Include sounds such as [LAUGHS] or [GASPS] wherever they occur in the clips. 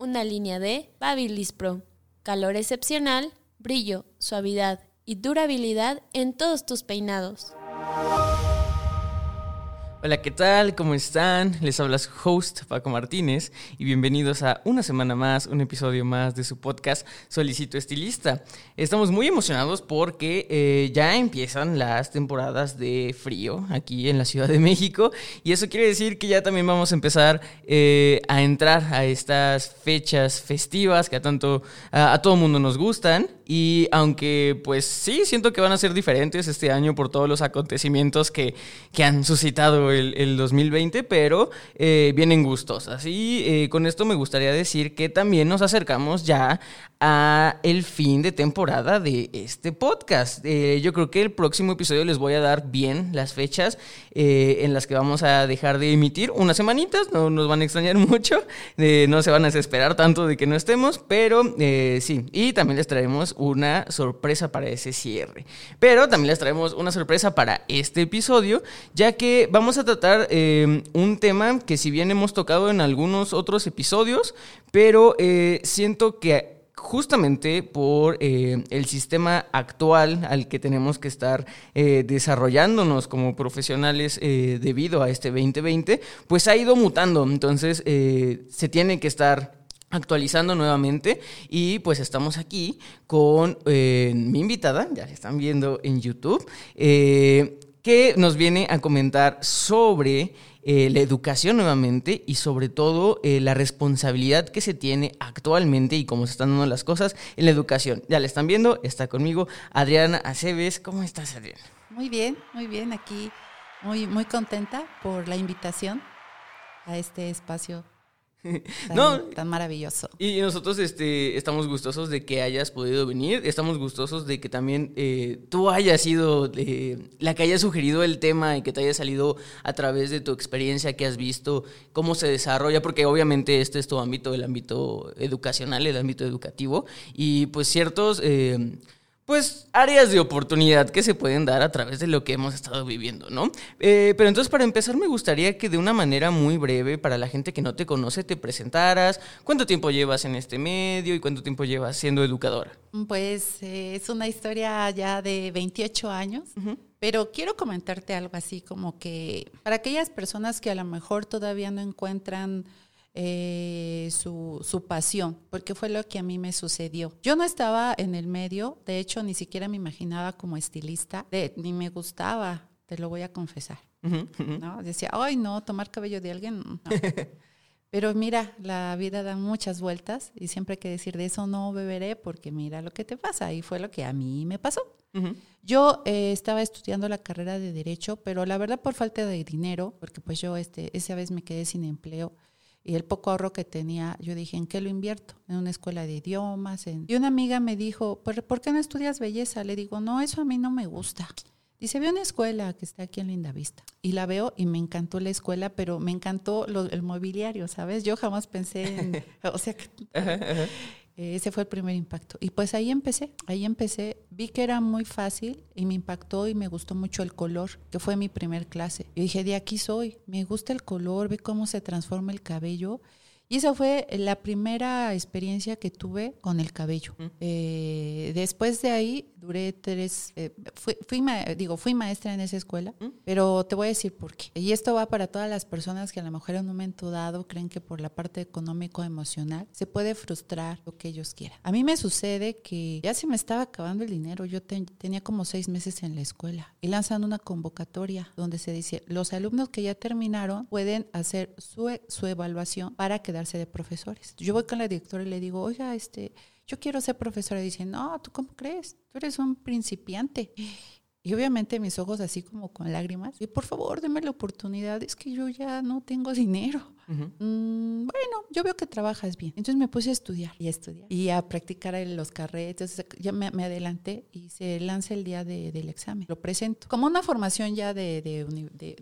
una línea de Babyliss Pro. Calor excepcional, brillo, suavidad y durabilidad en todos tus peinados. Hola, ¿qué tal? ¿Cómo están? Les habla su host, Paco Martínez, y bienvenidos a una semana más, un episodio más de su podcast Solicito Estilista. Estamos muy emocionados porque eh, ya empiezan las temporadas de frío aquí en la Ciudad de México, y eso quiere decir que ya también vamos a empezar eh, a entrar a estas fechas festivas que a tanto a, todo mundo nos gustan, y aunque pues sí, siento que van a ser diferentes este año por todos los acontecimientos que, que han suscitado el, el 2020, pero eh, vienen gustosas. Y eh, con esto me gustaría decir que también nos acercamos ya a el fin de temporada de este podcast. Eh, yo creo que el próximo episodio les voy a dar bien las fechas eh, en las que vamos a dejar de emitir unas semanitas, no nos van a extrañar [LAUGHS] mucho, no se van a desesperar tanto de que no estemos, pero eh, sí, y también les traemos una sorpresa para ese cierre. Pero también les traemos una sorpresa para este episodio, ya que vamos a tratar un tema que si bien hemos tocado en algunos otros episodios, pero siento que justamente por eh, el sistema actual al que tenemos que estar eh, desarrollándonos como profesionales eh, debido a este 2020, pues ha ido mutando. Entonces eh, se tiene que estar actualizando nuevamente y pues estamos aquí con mi invitada, ya la están viendo en YouTube, que nos viene a comentar sobre eh, la educación nuevamente y sobre todo eh, la responsabilidad que se tiene actualmente y cómo se están dando las cosas en la educación. Ya la están viendo, está conmigo Adriana Aceves. ¿Cómo estás, Adriana? Muy bien, muy bien. Aquí muy, muy contenta por la invitación a este espacio tan, No. tan maravilloso. Y nosotros este, estamos gustosos de que hayas podido venir, estamos gustosos de que también eh, tú hayas sido eh, la que haya sugerido el tema y que te haya salido a través de tu experiencia que has visto, cómo se desarrolla, porque obviamente este es tu ámbito, el ámbito educacional, el ámbito educativo, y pues ciertos... eh, pues áreas de oportunidad que se pueden dar a través de lo que hemos estado viviendo, ¿no? Eh, pero entonces para empezar me gustaría que de una manera muy breve, para la gente que no te conoce, te presentaras, cuánto tiempo llevas en este medio y cuánto tiempo llevas siendo educadora. Pues eh, es una historia ya de 28 años, pero quiero comentarte algo así como que para aquellas personas que a lo mejor todavía no encuentran eh, su, su pasión, porque fue lo que a mí me sucedió. Yo no estaba en el medio, de hecho ni siquiera me imaginaba como estilista, de- ni me gustaba, te lo voy a confesar. ¿no? Decía, ay no, tomar cabello de alguien. no". [LAUGHS] Pero mira, la vida da muchas vueltas y siempre hay que decir de eso no beberé porque mira lo que te pasa. Y fue lo que a mí me pasó. Yo eh, estaba estudiando la carrera de Derecho, pero la verdad por falta de dinero, porque pues yo este, esa vez me quedé sin empleo y el poco ahorro que tenía, yo dije, ¿en qué lo invierto? En una escuela de idiomas. en- Y una amiga me dijo, ¿por, por qué no estudias belleza? Le digo, no, eso a mí no me gusta. Dice, ve una escuela que está aquí en Lindavista. Y la veo y me encantó la escuela, pero me encantó lo- el mobiliario, ¿sabes? Yo jamás pensé en... [LAUGHS] o sea, que ese fue el primer impacto. Y pues ahí empecé, ahí empecé. Vi que era muy fácil y me impactó y me gustó mucho el color, que fue mi primer clase. Y dije, de aquí soy, me gusta el color, ve cómo se transforma el cabello. Y esa fue la primera experiencia que tuve con el cabello. Eh, después de ahí duré tres, eh, fui, fui ma- digo, fui maestra en esa escuela, pero te voy a decir por qué. Y esto va para todas las personas que a lo mejor en un momento dado creen que por la parte económico-emocional se puede frustrar lo que ellos quieran. A mí me sucede que ya se me estaba acabando el dinero. Yo ten- tenía como seis meses en la escuela y lanzan una convocatoria donde se dice, los alumnos que ya terminaron pueden hacer su, e- su evaluación para quedarse de profesores. Yo voy con la directora y le digo, oiga, este, yo quiero ser profesora. Y dice, no, ¿tú cómo crees? Tú eres un principiante. Y obviamente mis ojos así como con lágrimas. Y por favor, deme la oportunidad. Es que yo ya no tengo dinero. Mm, bueno, yo veo que trabajas bien. Entonces me puse a estudiar y a estudiar y a practicar los carretes. Ya me, adelanté y se lanza el día del examen. Lo presento. Como una formación ya de,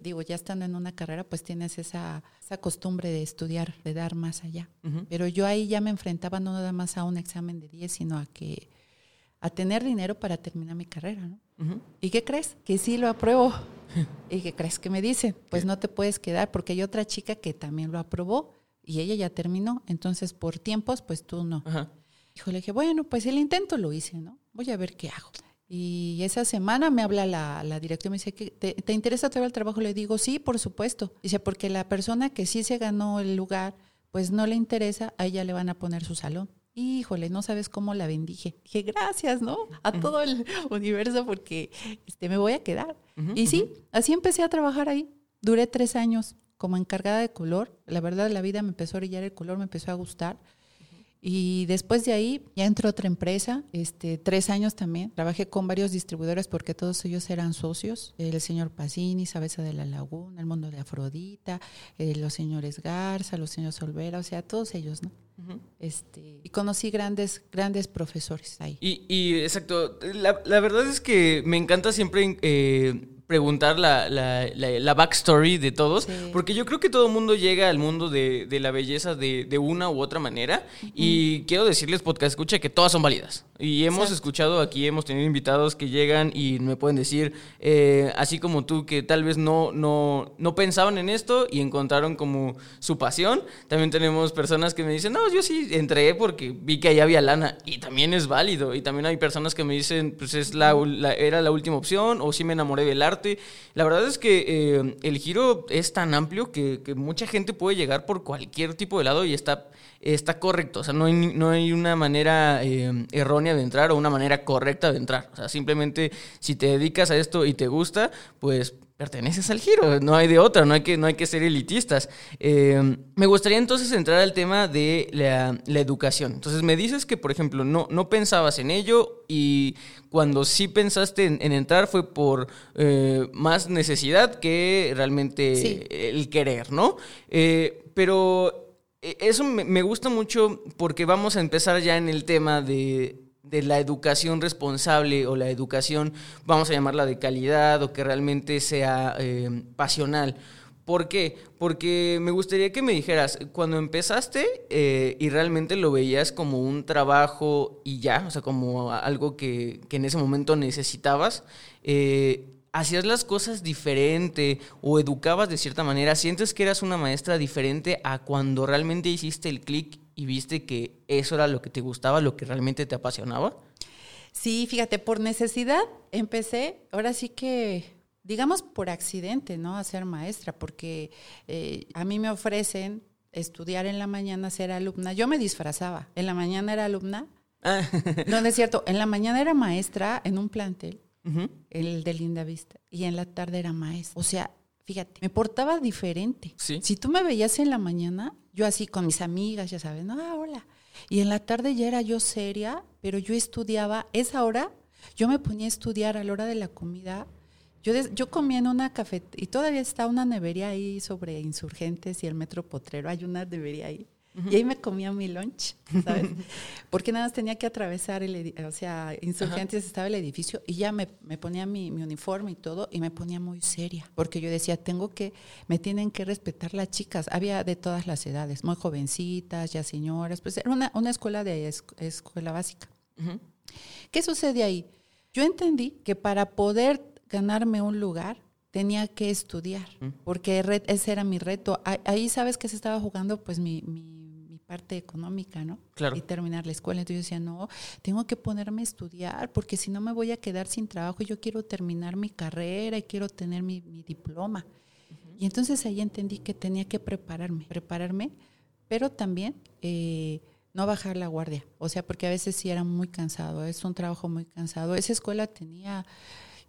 digo, ya estando en una carrera, pues tienes esa, esa costumbre de estudiar, de dar más allá. Pero yo ahí ya me enfrentaba no nada más a un examen de 10, sino a que a tener dinero para terminar mi carrera, ¿no? ¿Y qué crees? Que sí lo apruebo. [LAUGHS] ¿Y qué crees que me dicen? Pues no te puedes quedar porque hay otra chica que también lo aprobó y ella ya terminó. Entonces, por tiempos, pues tú no. Ajá. Hijo, le dije, bueno, pues el intento lo hice, ¿no? Voy a ver qué hago. Y esa semana me habla la, la directora y me dice, ¿te, ¿te interesa todo el trabajo? Le digo, sí, por supuesto. Dice, porque la persona que sí se ganó el lugar, pues no le interesa, a ella le van a poner su salón híjole, no sabes cómo la bendije. Dije, gracias, ¿no? A todo el [LAUGHS] universo porque este, me voy a quedar. y sí, así empecé a trabajar ahí. Duré tres años como encargada de color. La verdad, la vida me empezó a brillar el color, me empezó a gustar. Y después de ahí ya entró otra empresa, este, tres años también. Trabajé con varios distribuidores porque todos ellos eran socios. El señor Pacini, Sabesa de la Laguna, el mundo de Afrodita, eh, los señores Garza, los señores Olvera, o sea, todos ellos, ¿no? este, y conocí grandes, grandes profesores ahí. Y, y exacto, la, la, verdad es que me encanta siempre eh, preguntar la, la, la, backstory de todos, porque yo creo que todo el mundo llega al mundo de, de la belleza de, de, una u otra manera, y quiero decirles, podcast escucha, que todas son válidas. Y hemos escuchado aquí, hemos tenido invitados que llegan y me pueden decir, eh, así como tú, que tal vez no, no, no pensaban en esto y encontraron como su pasión. También tenemos personas que me dicen, no, yo sí entré porque vi que ahí había lana, y también es válido. Y también hay personas que me dicen, pues es la, era la última opción, o sí me enamoré del arte la verdad es que eh, el giro es tan amplio que, mucha gente puede llegar por cualquier tipo de lado y está, está correcto. O sea, no hay, no hay una manera eh, errónea de entrar o una manera correcta de entrar. O sea, simplemente si te dedicas a esto y te gusta, pues perteneces al giro, no hay de otra, no hay que, no hay que ser elitistas. Eh, me gustaría entonces entrar al tema de la, educación. Entonces me dices que, por ejemplo, no, no pensabas en ello y cuando sí pensaste en, entrar fue por eh, más necesidad que realmente el querer, ¿no? Pero eso me gusta mucho porque vamos a empezar ya en el tema de de la educación responsable o la educación, vamos a llamarla de calidad o que realmente sea eh, pasional. ¿Por qué? Porque me gustaría que me dijeras, cuando empezaste eh, y realmente lo veías como un trabajo y ya, o sea, como algo que, en ese momento necesitabas, eh, ¿hacías las cosas diferente o educabas de cierta manera? ¿Sientes que eras una maestra diferente a cuando realmente hiciste el clic y viste que eso era lo que te gustaba, lo que realmente te apasionaba? Sí, fíjate, por necesidad empecé, ahora sí que, digamos por accidente, ¿no? A ser maestra, porque eh, a mí me ofrecen estudiar en la mañana, ser alumna. Yo me disfrazaba, en la mañana era alumna. Ah. [LAUGHS] No, no es cierto, en la mañana era maestra en un plantel, el de Linda Vista, y en la tarde era maestra. O sea, fíjate, me portaba diferente. Si tú me veías en la mañana, yo así con mis amigas, ya sabes, no, ah, hola. Y en la tarde ya era yo seria, pero yo estudiaba, esa hora, yo me ponía a estudiar a la hora de la comida. Yo, yo comía en una cafetería, y todavía está una nevería ahí sobre insurgentes y el metro potrero, hay una nevería ahí. Y ahí me comía mi lunch, ¿sabes? [LAUGHS] Porque nada más tenía que atravesar el o sea, insurgentes estaba el edificio y ya me, me ponía mi, mi, uniforme y todo y me ponía muy seria, porque yo decía, tengo que, me tienen que respetar las chicas. Había de todas las edades, muy jovencitas, ya señoras, pues era una, una escuela de escuela básica. ¿Qué sucede ahí? Yo entendí que para poder ganarme un lugar, tenía que estudiar, porque ese era mi reto. Ahí sabes que se estaba jugando pues mi, mi parte económica, ¿no? Claro. Y terminar la escuela. Entonces yo decía, no, tengo que ponerme a estudiar porque si no me voy a quedar sin trabajo. Yo quiero terminar mi carrera y quiero tener mi, diploma. Y entonces ahí entendí que tenía que prepararme, prepararme, pero también eh, no bajar la guardia. O sea, porque a veces sí era muy cansado, es un trabajo muy cansado. Esa escuela tenía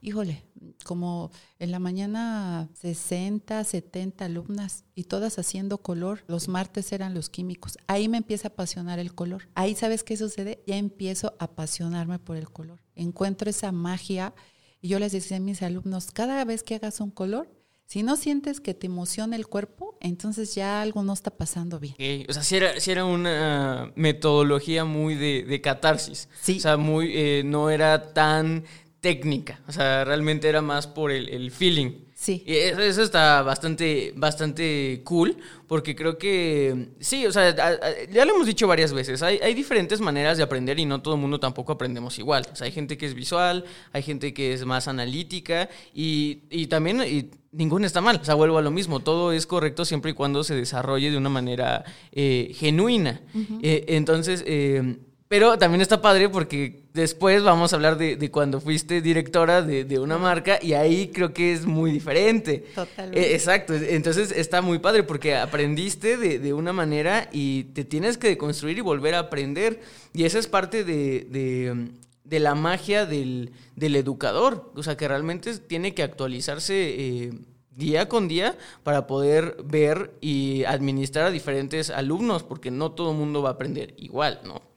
híjole, como en la mañana 60, 70 alumnas y todas haciendo color. Los martes eran los químicos. Ahí me empieza a apasionar el color. Ahí sabes qué sucede? Ya empiezo a apasionarme por el color. Encuentro esa magia Y yo les decía a mis alumnos, cada vez que hagas un color, si no sientes que te emociona el cuerpo, entonces ya algo no está pasando bien. O sea, si era, era una metodología muy de, catarsis. Sí. O sea, muy, eh, no era tan técnica. O sea, realmente era más por el, feeling. Sí. Y eso, está bastante, bastante cool, porque creo que, sí, o sea, ya lo hemos dicho varias veces, hay, hay, diferentes maneras de aprender y no todo el mundo tampoco aprendemos igual. O sea, hay gente que es visual, hay gente que es más analítica y, y también y ninguno está mal. O sea, vuelvo a lo mismo, todo es correcto siempre y cuando se desarrolle de una manera eh, genuina. Eh, entonces, eh, pero también está padre porque después vamos a hablar de, cuando fuiste directora de, una marca y ahí creo que es muy diferente. Totalmente. exacto, entonces está muy padre porque aprendiste de, una manera y te tienes que construir y volver a aprender. Y esa es parte de, la magia del, educador, o sea que realmente tiene que actualizarse. Eh, día con día para poder ver y administrar a diferentes alumnos, porque no todo el mundo va a aprender igual, ¿no?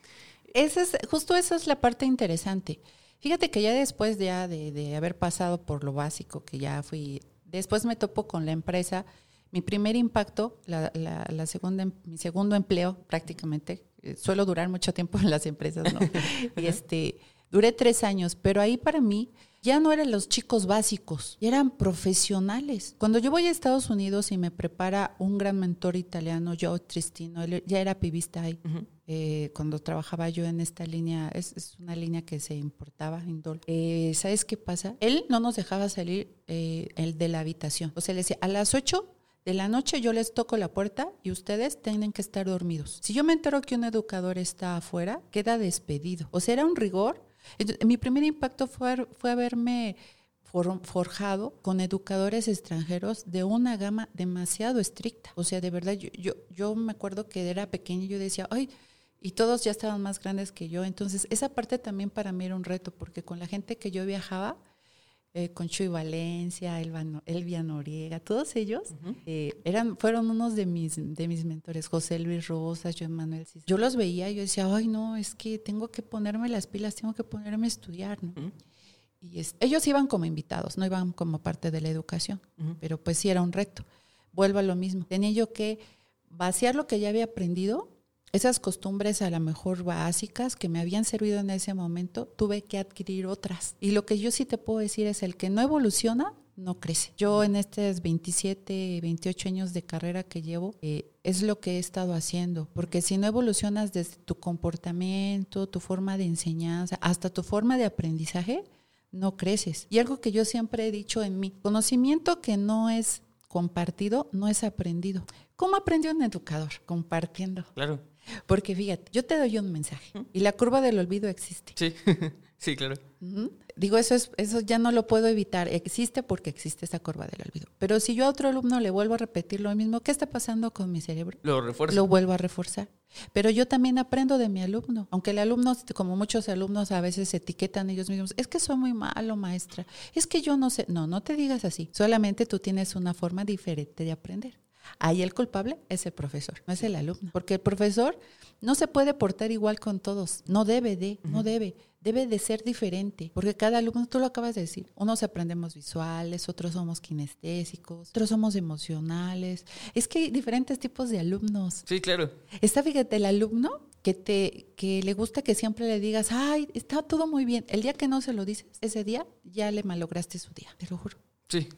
Esa es, justo esa es la parte interesante. Fíjate que ya después ya de, haber pasado por lo básico, que ya fui, después me topo con la empresa, mi primer impacto, la, la, segunda, mi segundo empleo prácticamente, eh, suelo durar mucho tiempo en las empresas, ¿no? [LAUGHS] y este, duré tres años, pero ahí para mí ya no eran los chicos básicos, eran profesionales. Cuando yo voy a Estados Unidos y me prepara un gran mentor italiano, Joe Tristino, él ya era pibista ahí. Eh, cuando trabajaba yo en esta línea, es, una línea que se importaba en eh, ¿Sabes qué pasa? Él no nos dejaba salir eh, el de la habitación. O sea, le decía, a las 8 de la noche yo les toco la puerta y ustedes tienen que estar dormidos. Si yo me entero que un educador está afuera, queda despedido. O sea, era un rigor mi primer impacto fue, fue haberme forjado con educadores extranjeros de una gama demasiado estricta. O sea, de verdad, yo, yo, yo me acuerdo que era pequeña y yo decía, ay, y todos ya estaban más grandes que yo. Entonces, esa parte también para mí era un reto, porque con la gente que yo viajaba, eh, con Chuy Valencia, Elvia Noriega, todos ellos eh, eran, fueron unos de mis, de mis mentores, José Luis Rosas, Joan Manuel Yo los veía y yo decía, ay no, es que tengo que ponerme las pilas, tengo que ponerme a estudiar, Y ellos iban como invitados, no iban como parte de la educación, pero pues sí era un reto. Vuelvo a lo mismo, tenía yo que vaciar lo que ya había aprendido esas costumbres a lo mejor básicas que me habían servido en ese momento, tuve que adquirir otras. Y lo que yo sí te puedo decir es el que no evoluciona, no crece. Yo en estos 27, 28 años de carrera que llevo, eh, es lo que he estado haciendo, porque si no evolucionas desde tu comportamiento, tu forma de enseñanza, hasta tu forma de aprendizaje, no creces. Y algo que yo siempre he dicho en mí, conocimiento que no es compartido, no es aprendido. ¿Cómo aprendió un educador? Compartiendo. Claro. Porque fíjate, yo te doy un mensaje y la curva del olvido existe. Sí, [LAUGHS] sí, claro. Digo, eso, es, eso ya no lo puedo evitar. Existe porque existe esa curva del olvido. Pero si yo a otro alumno le vuelvo a repetir lo mismo, ¿qué está pasando con mi cerebro? Lo refuerzo. Lo vuelvo a reforzar. Pero yo también aprendo de mi alumno. Aunque el alumno, como muchos alumnos a veces se etiquetan ellos mismos, es que soy muy malo, maestra. Es que yo no sé. No, no te digas así. Solamente tú tienes una forma diferente de aprender. Ahí el culpable es el profesor, no es el alumno. Porque el profesor no se puede portar igual con todos. No debe de, no debe. Debe de ser diferente. Porque cada alumno, tú lo acabas de decir, unos aprendemos visuales, otros somos kinestésicos, otros somos emocionales. Es que hay diferentes tipos de alumnos. Sí, claro. Está, fíjate, el alumno que te que le gusta que siempre le digas, ay, está todo muy bien. El día que no se lo dices, ese día ya le malograste su día, te lo juro. Sí.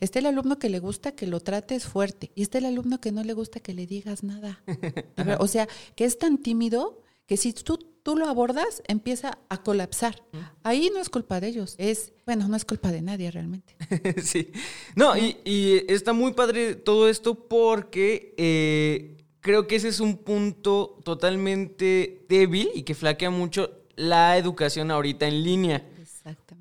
Está el alumno que le gusta que lo trates fuerte y está el alumno que no le gusta que le digas nada. [LAUGHS] o sea, que es tan tímido que si tú, tú lo abordas, empieza a colapsar. Ahí no es culpa de ellos, es, bueno, no es culpa de nadie realmente. [LAUGHS] sí. No, y, está muy padre todo esto porque eh, creo que ese es un punto totalmente débil y que flaquea mucho la educación ahorita en línea.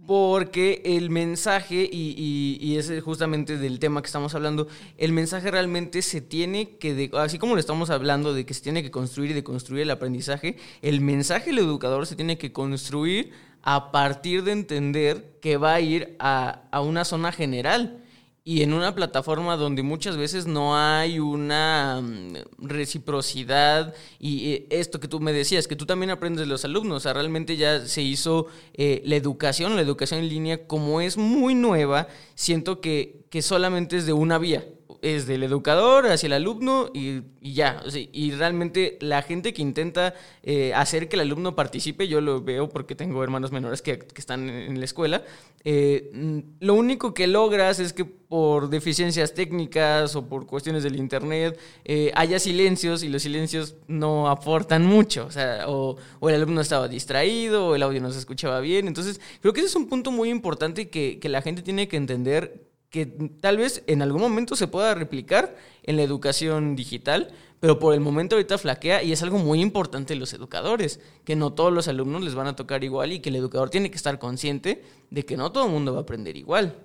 Porque el mensaje, y, y, es justamente del tema que estamos hablando, el mensaje realmente se tiene que, así como lo estamos hablando de que se tiene que construir y de construir el aprendizaje, el mensaje del educador se tiene que construir a partir de entender que va a ir a, a una zona general y en una plataforma donde muchas veces no hay una mm, reciprocidad y eh, esto que tú me decías, que tú también aprendes de los alumnos, o sea, realmente ya se hizo eh, la educación, la educación en línea, como es muy nueva, siento que, que solamente es de una vía es del educador hacia el alumno y, ya. y realmente la gente que intenta eh, hacer que el alumno participe, yo lo veo porque tengo hermanos menores que, están en la escuela, eh, mm, lo único que logras es que por deficiencias técnicas o por cuestiones del internet eh, haya silencios y los silencios no aportan mucho. O sea, o, el alumno estaba distraído o el audio no se escuchaba bien. Entonces, creo que ese es un punto muy importante que, que la gente tiene que entender que tal vez en algún momento se pueda replicar en la educación digital, pero por el momento ahorita flaquea y es algo muy importante en los educadores, que no todos los alumnos les van a tocar igual y que el educador tiene que estar consciente de que no todo el mundo va a aprender igual.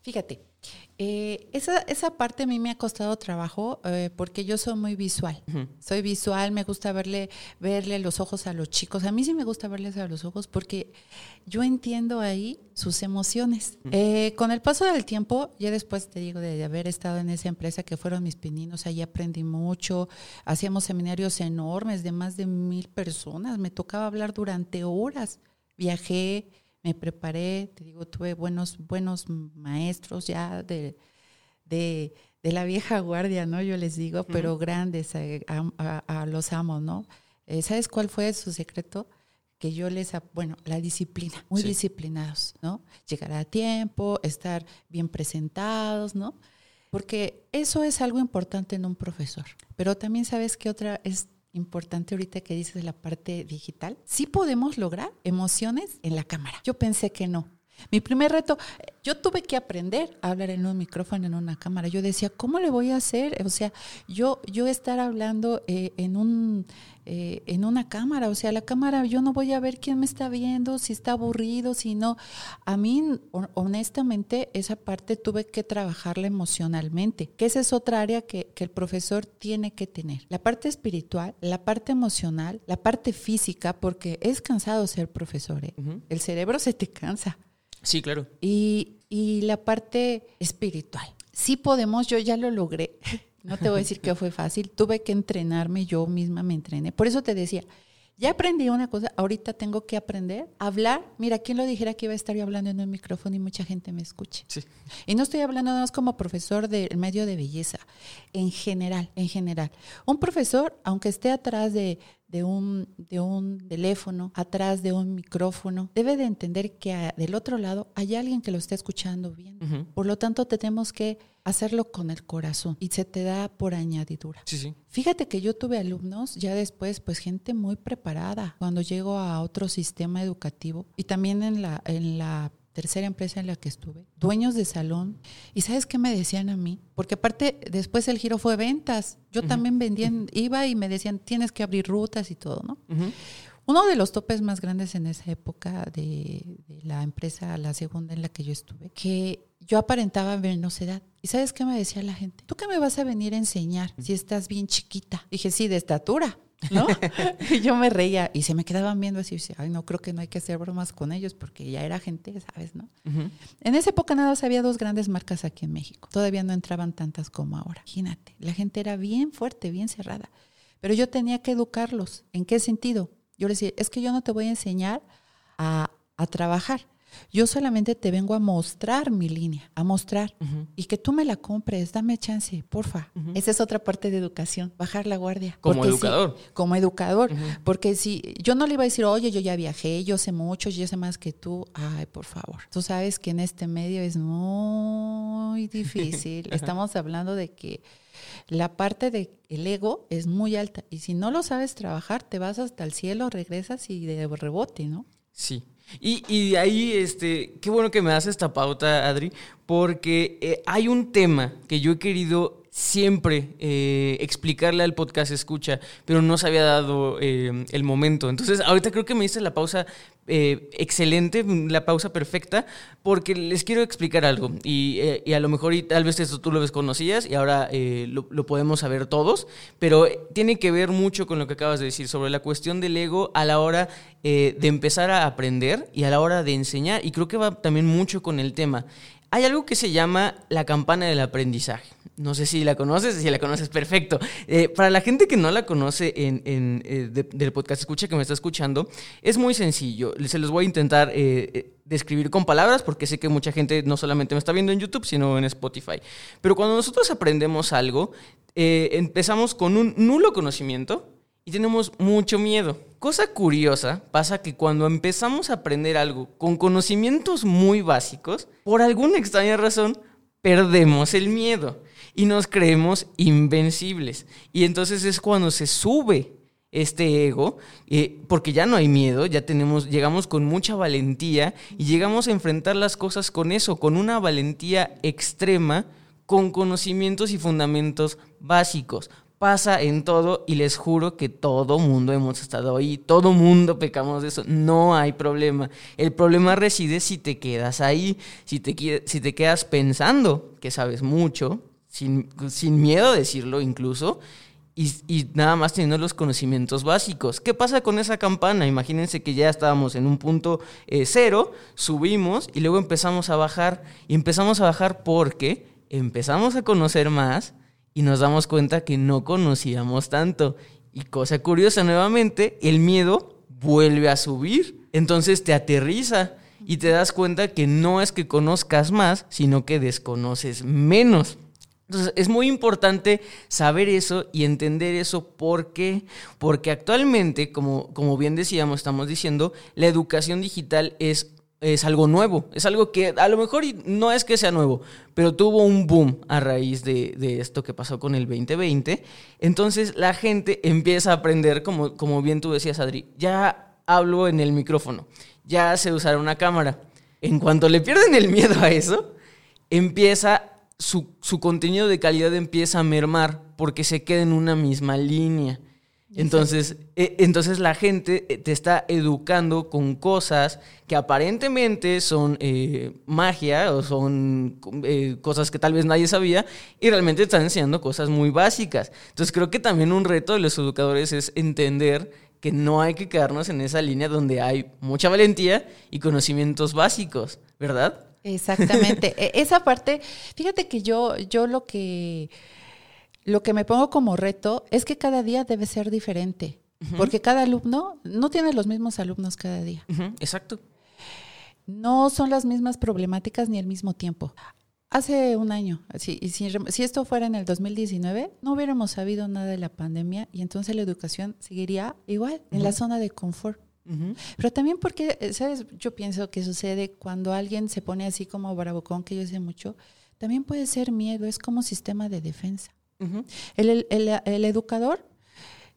Fíjate, eh, esa, esa, parte a mí me ha costado trabajo eh, porque yo soy muy visual. Soy visual, me gusta verle, verle los ojos a los chicos. A mí sí me gusta verles a los ojos porque yo entiendo ahí sus emociones. Eh, con el paso del tiempo, ya después te digo de, haber estado en esa empresa que fueron mis pininos, ahí aprendí mucho. Hacíamos seminarios enormes de más de mil personas. Me tocaba hablar durante horas. Viajé me preparé, te digo, tuve buenos, buenos maestros ya de, de, la vieja guardia, ¿no? Yo les digo, pero grandes, eh, a, los amos, ¿no? Eh, ¿Sabes cuál fue su secreto? Que yo les, bueno, la disciplina, muy disciplinados, ¿no? Llegar a tiempo, estar bien presentados, ¿no? Porque eso es algo importante en un profesor. Pero también sabes que otra es importante ahorita que dices la parte digital, sí podemos lograr emociones en la cámara. Yo pensé que no. Mi primer reto, yo tuve que aprender a hablar en un micrófono, en una cámara. Yo decía, ¿cómo le voy a hacer? O sea, yo, yo estar hablando eh, en un eh, en una cámara. O sea, la cámara yo no voy a ver quién me está viendo, si está aburrido, si no. A mí, honestamente, esa parte tuve que trabajarla emocionalmente, que esa es otra área que, el profesor tiene que tener. La parte espiritual, la parte emocional, la parte física, porque es cansado ser profesor. ¿eh? El cerebro se te cansa. Sí, claro. Y, y la parte espiritual. Sí podemos, yo ya lo logré. [LAUGHS] No te voy a decir que fue fácil, tuve que entrenarme, yo misma me entrené. Por eso te decía, ya aprendí una cosa, ahorita tengo que aprender a hablar. Mira, ¿quién lo dijera que iba a estar yo hablando en un micrófono y mucha gente me escuche? Sí. Y no estoy hablando nada más como profesor del medio de belleza, en general, en general. Un profesor, aunque esté atrás de, de un, de un teléfono, atrás de un micrófono, debe de entender que del otro lado hay alguien que lo está escuchando bien. Por lo tanto, tenemos que hacerlo con el corazón y se te da por añadidura. Sí, sí. Fíjate que yo tuve alumnos, ya después, pues gente muy preparada cuando llego a otro sistema educativo y también en la, en la tercera empresa en la que estuve, dueños de salón. ¿Y sabes qué me decían a mí? Porque aparte, después el giro fue ventas. Yo también vendía, iba y me decían, tienes que abrir rutas y todo, ¿no? Uno de los topes más grandes en esa época de, de, la empresa, la segunda en la que yo estuve, que yo aparentaba menos edad. ¿Y sabes qué me decía la gente? ¿Tú qué me vas a venir a enseñar si estás bien chiquita? Dije, sí, de estatura. ¿No? [LAUGHS] y yo me reía y se me quedaban viendo así, ay, no creo que no hay que hacer bromas con ellos porque ya era gente, ¿sabes? ¿no? En esa época nada más había dos grandes marcas aquí en México. Todavía no entraban tantas como ahora. Imagínate, la gente era bien fuerte, bien cerrada. Pero yo tenía que educarlos. ¿En qué sentido? Yo les decía, es que yo no te voy a enseñar a, a trabajar yo solamente te vengo a mostrar mi línea, a mostrar y que tú me la compres, dame chance, porfa. Esa es otra parte de educación, bajar la guardia. Como educador. como educador, porque si yo no le iba a decir, oye, yo ya viajé, yo sé mucho, yo sé más que tú, ay, por favor. Tú sabes que en este medio es muy difícil. [LAUGHS] Estamos hablando de que la parte del ego es muy alta y si no lo sabes trabajar, te vas hasta el cielo, regresas y de rebote, ¿no? Sí. Y, y de ahí, este, qué bueno que me das esta pauta, Adri, porque eh, hay un tema que yo he querido siempre eh, explicarle al podcast escucha, pero no se había dado eh, el momento. Entonces, ahorita creo que me hice la pausa eh, excelente, la pausa perfecta, porque les quiero explicar algo. Y, a lo mejor y tal vez esto tú lo desconocías y ahora lo, lo, podemos saber todos, pero tiene que ver mucho con lo que acabas de decir sobre la cuestión del ego a la hora de empezar a aprender y a la hora de enseñar. Y creo que va también mucho con el tema hay algo que se llama la campana del aprendizaje. No sé si la conoces, si la conoces, perfecto. Eh, para la gente que no la conoce en, eh, del podcast Escucha que me está escuchando, es muy sencillo. Se los voy a intentar eh, describir con palabras porque sé que mucha gente no solamente me está viendo en YouTube, sino en Spotify. Pero cuando nosotros aprendemos algo, empezamos con un nulo conocimiento y tenemos mucho miedo. Cosa curiosa pasa que cuando empezamos a aprender algo con conocimientos muy básicos, por alguna extraña razón, perdemos el miedo y nos creemos invencibles. Y entonces es cuando se sube este ego, eh, porque ya no hay miedo, ya tenemos, llegamos con mucha valentía y llegamos a enfrentar las cosas con eso, con una valentía extrema, con conocimientos y fundamentos básicos. Pasa en todo y les juro que todo mundo hemos estado ahí, todo mundo pecamos de eso, no hay problema. El problema reside si te quedas ahí, si te, si te quedas pensando que sabes mucho, sin, miedo a decirlo incluso, y, nada más teniendo los conocimientos básicos. ¿Qué pasa con esa campana? Imagínense que ya estábamos en un punto eh, cero, subimos y luego empezamos a bajar. Y empezamos a bajar porque empezamos a conocer más y nos damos cuenta que no conocíamos tanto. Y cosa curiosa nuevamente, el miedo vuelve a subir. Entonces te aterriza y te das cuenta que no es que conozcas más, sino que desconoces menos. Entonces, es muy importante saber eso y entender eso. ¿Por qué? Porque actualmente, como, como bien decíamos, estamos diciendo, la educación digital es, es algo nuevo. Es algo que a lo mejor no es que sea nuevo, pero tuvo un boom a raíz de, de esto que pasó con el 2020. Entonces, la gente empieza a aprender, como, como bien tú decías, Adri, ya hablo en el micrófono, ya sé usar una cámara. En cuanto le pierden el miedo a eso, empieza su, su, contenido de calidad empieza a mermar porque se queda en una misma línea. Entonces, e, entonces la gente eh, te está educando con cosas que aparentemente son eh, magia o son eh, cosas que tal vez nadie sabía y realmente te están enseñando cosas muy básicas. Entonces creo que también un reto de los educadores es entender que no hay que quedarnos en esa línea donde hay mucha valentía y conocimientos básicos, ¿verdad? Exactamente. E, esa parte, fíjate que yo, yo lo que lo que me pongo como reto es que cada día debe ser diferente. Porque cada alumno no tiene los mismos alumnos cada día. Exacto. No son las mismas problemáticas ni el mismo tiempo. Hace un año, si, si, si, esto fuera en el 2019, no hubiéramos sabido nada de la pandemia y entonces la educación seguiría igual, en la zona de confort. Pero también porque, eh, ¿sabes? Yo pienso que sucede cuando alguien se pone así como bravocón, que yo sé mucho, también puede ser miedo, es como sistema de defensa. el, el, educador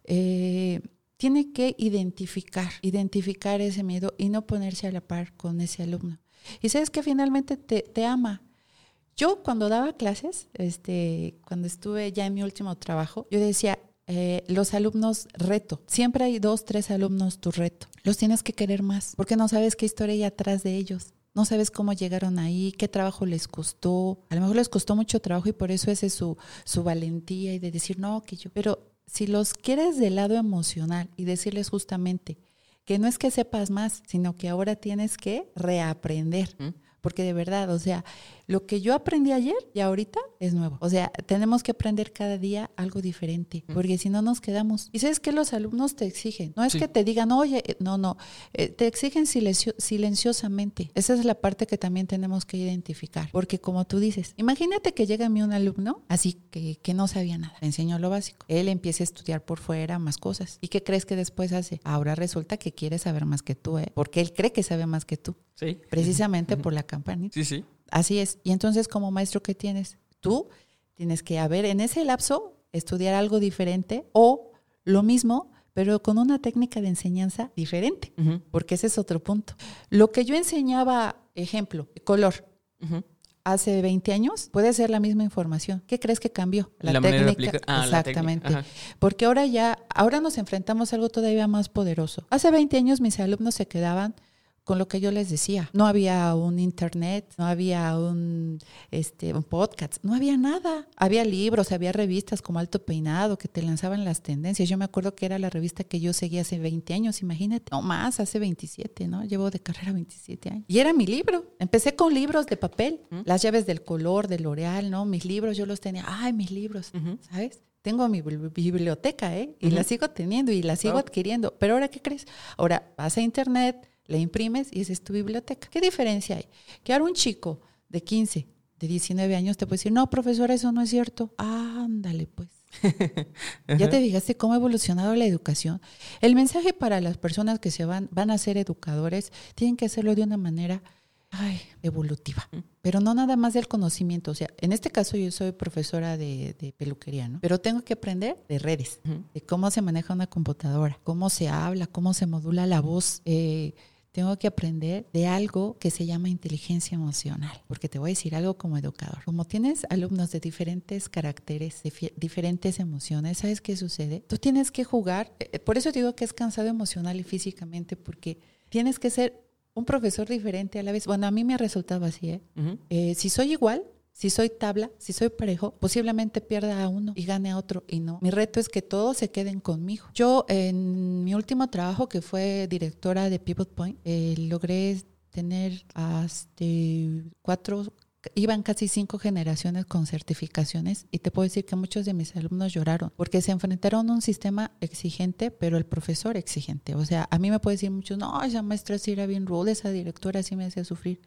eh, tiene que identificar, identificar ese miedo y no ponerse a la par con ese alumno. Y sabes que finalmente te, te ama. Yo cuando daba clases, este, cuando estuve ya en mi último trabajo, yo decía, eh, los alumnos reto. Siempre hay dos, tres alumnos tu reto. Los tienes que querer más, porque no sabes qué historia hay atrás de ellos. No sabes cómo llegaron ahí, qué trabajo les costó. A lo mejor les costó mucho trabajo y por eso ese es su, su valentía y de decir, no, que yo. Pero si los quieres del lado emocional y decirles justamente que no es que sepas más, sino que ahora tienes que reaprender. Porque de verdad, o sea, lo que yo aprendí ayer y ahorita es nuevo. O sea, tenemos que aprender cada día algo diferente, porque si no nos quedamos. Y sabes que los alumnos te exigen. No es que te digan, oye, eh, no, no, eh, te exigen silenciosamente. Esa es la parte que también tenemos que identificar. Porque como tú dices, imagínate que llega a mí un alumno así que, que no sabía nada. Le enseñó lo básico. Él empieza a estudiar por fuera más cosas. ¿Y qué crees que después hace? Ahora resulta que quiere saber más que tú, ¿eh? Porque él cree que sabe más que tú. Sí. Precisamente por la campanita. Sí, sí. Así es. Y entonces, como maestro, ¿qué tienes? Tú tienes que, haber en ese lapso, estudiar algo diferente o lo mismo, pero con una técnica de enseñanza diferente, porque ese es otro punto. Lo que yo enseñaba, ejemplo, color, hace 20 años, puede ser la misma información. ¿Qué crees que cambió? La, técnica. Ah, Exactamente. porque ahora ya, ahora nos enfrentamos a algo todavía más poderoso. Hace 20 años mis alumnos se quedaban con lo que yo les decía. No había un internet, no había un, este, un podcast, no había nada. Había libros, había revistas como Alto Peinado que te lanzaban las tendencias. Yo me acuerdo que era la revista que yo seguía hace 20 años, imagínate. No más, hace 27, ¿no? Llevo de carrera 27 años. Y era mi libro. Empecé con libros de papel, las llaves del color, de L'Oreal, ¿no? Mis libros yo los tenía. Ay, mis libros, ¿sabes? tengo mi biblioteca, ¿eh? Y la sigo teniendo y la sigo adquiriendo. Pero ahora, ¿qué crees? Ahora vas a internet, le imprimes y esa es tu biblioteca. ¿Qué diferencia hay? Que ahora un chico de 15, de 19 años te puede decir, no, profesora, eso no es cierto. Ándale, pues. [LAUGHS] ya te fijaste cómo ha evolucionado la educación. El mensaje para las personas que se van, van a ser educadores, tienen que hacerlo de una manera ay, evolutiva, pero no nada más del conocimiento. O sea, en este caso yo soy profesora de, peluquería, ¿no? Pero tengo que aprender de redes, de cómo se maneja una computadora, cómo se habla, cómo se modula la voz. Eh, tengo que aprender de algo que se llama inteligencia emocional, porque te voy a decir algo como educador. Como tienes alumnos de diferentes caracteres, de diferentes emociones, ¿sabes qué sucede? Tú tienes que jugar, eh, por eso digo que es cansado emocional y físicamente, porque tienes que ser un profesor diferente a la vez. Bueno, a mí me ha resultado así, ¿eh? eh si soy igual, si soy tabla, si soy parejo, posiblemente pierda a uno y gane a otro y no. Mi reto es que todos se queden conmigo. Yo en mi último trabajo, que fue directora de Pivot Point, eh, logré tener hasta cuatro iban casi cinco generaciones con certificaciones y te puedo decir que muchos de mis alumnos lloraron porque se enfrentaron a un sistema exigente, pero el profesor exigente. O sea, a mí me puede decir muchos, no, esa maestra sí era bien ruda, esa directora sí me hacía sufrir.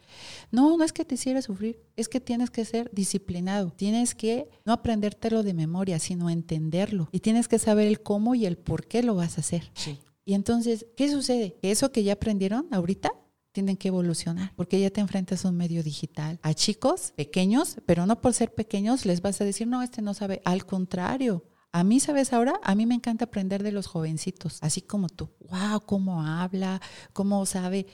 No, no es que te hiciera sufrir, es que tienes que ser disciplinado, tienes que no aprendértelo de memoria, sino entenderlo y tienes que saber el cómo y el por qué lo vas a hacer. Sí. Y entonces, ¿qué sucede? Eso que ya aprendieron ahorita tienen que evolucionar, porque ya te enfrentas a un medio digital, a chicos pequeños, pero no por ser pequeños les vas a decir, no, este no sabe, al contrario. A mí, ¿sabes ahora? A mí me encanta aprender de los jovencitos, así como tú. ¡Wow! ¿Cómo habla? ¿Cómo sabe?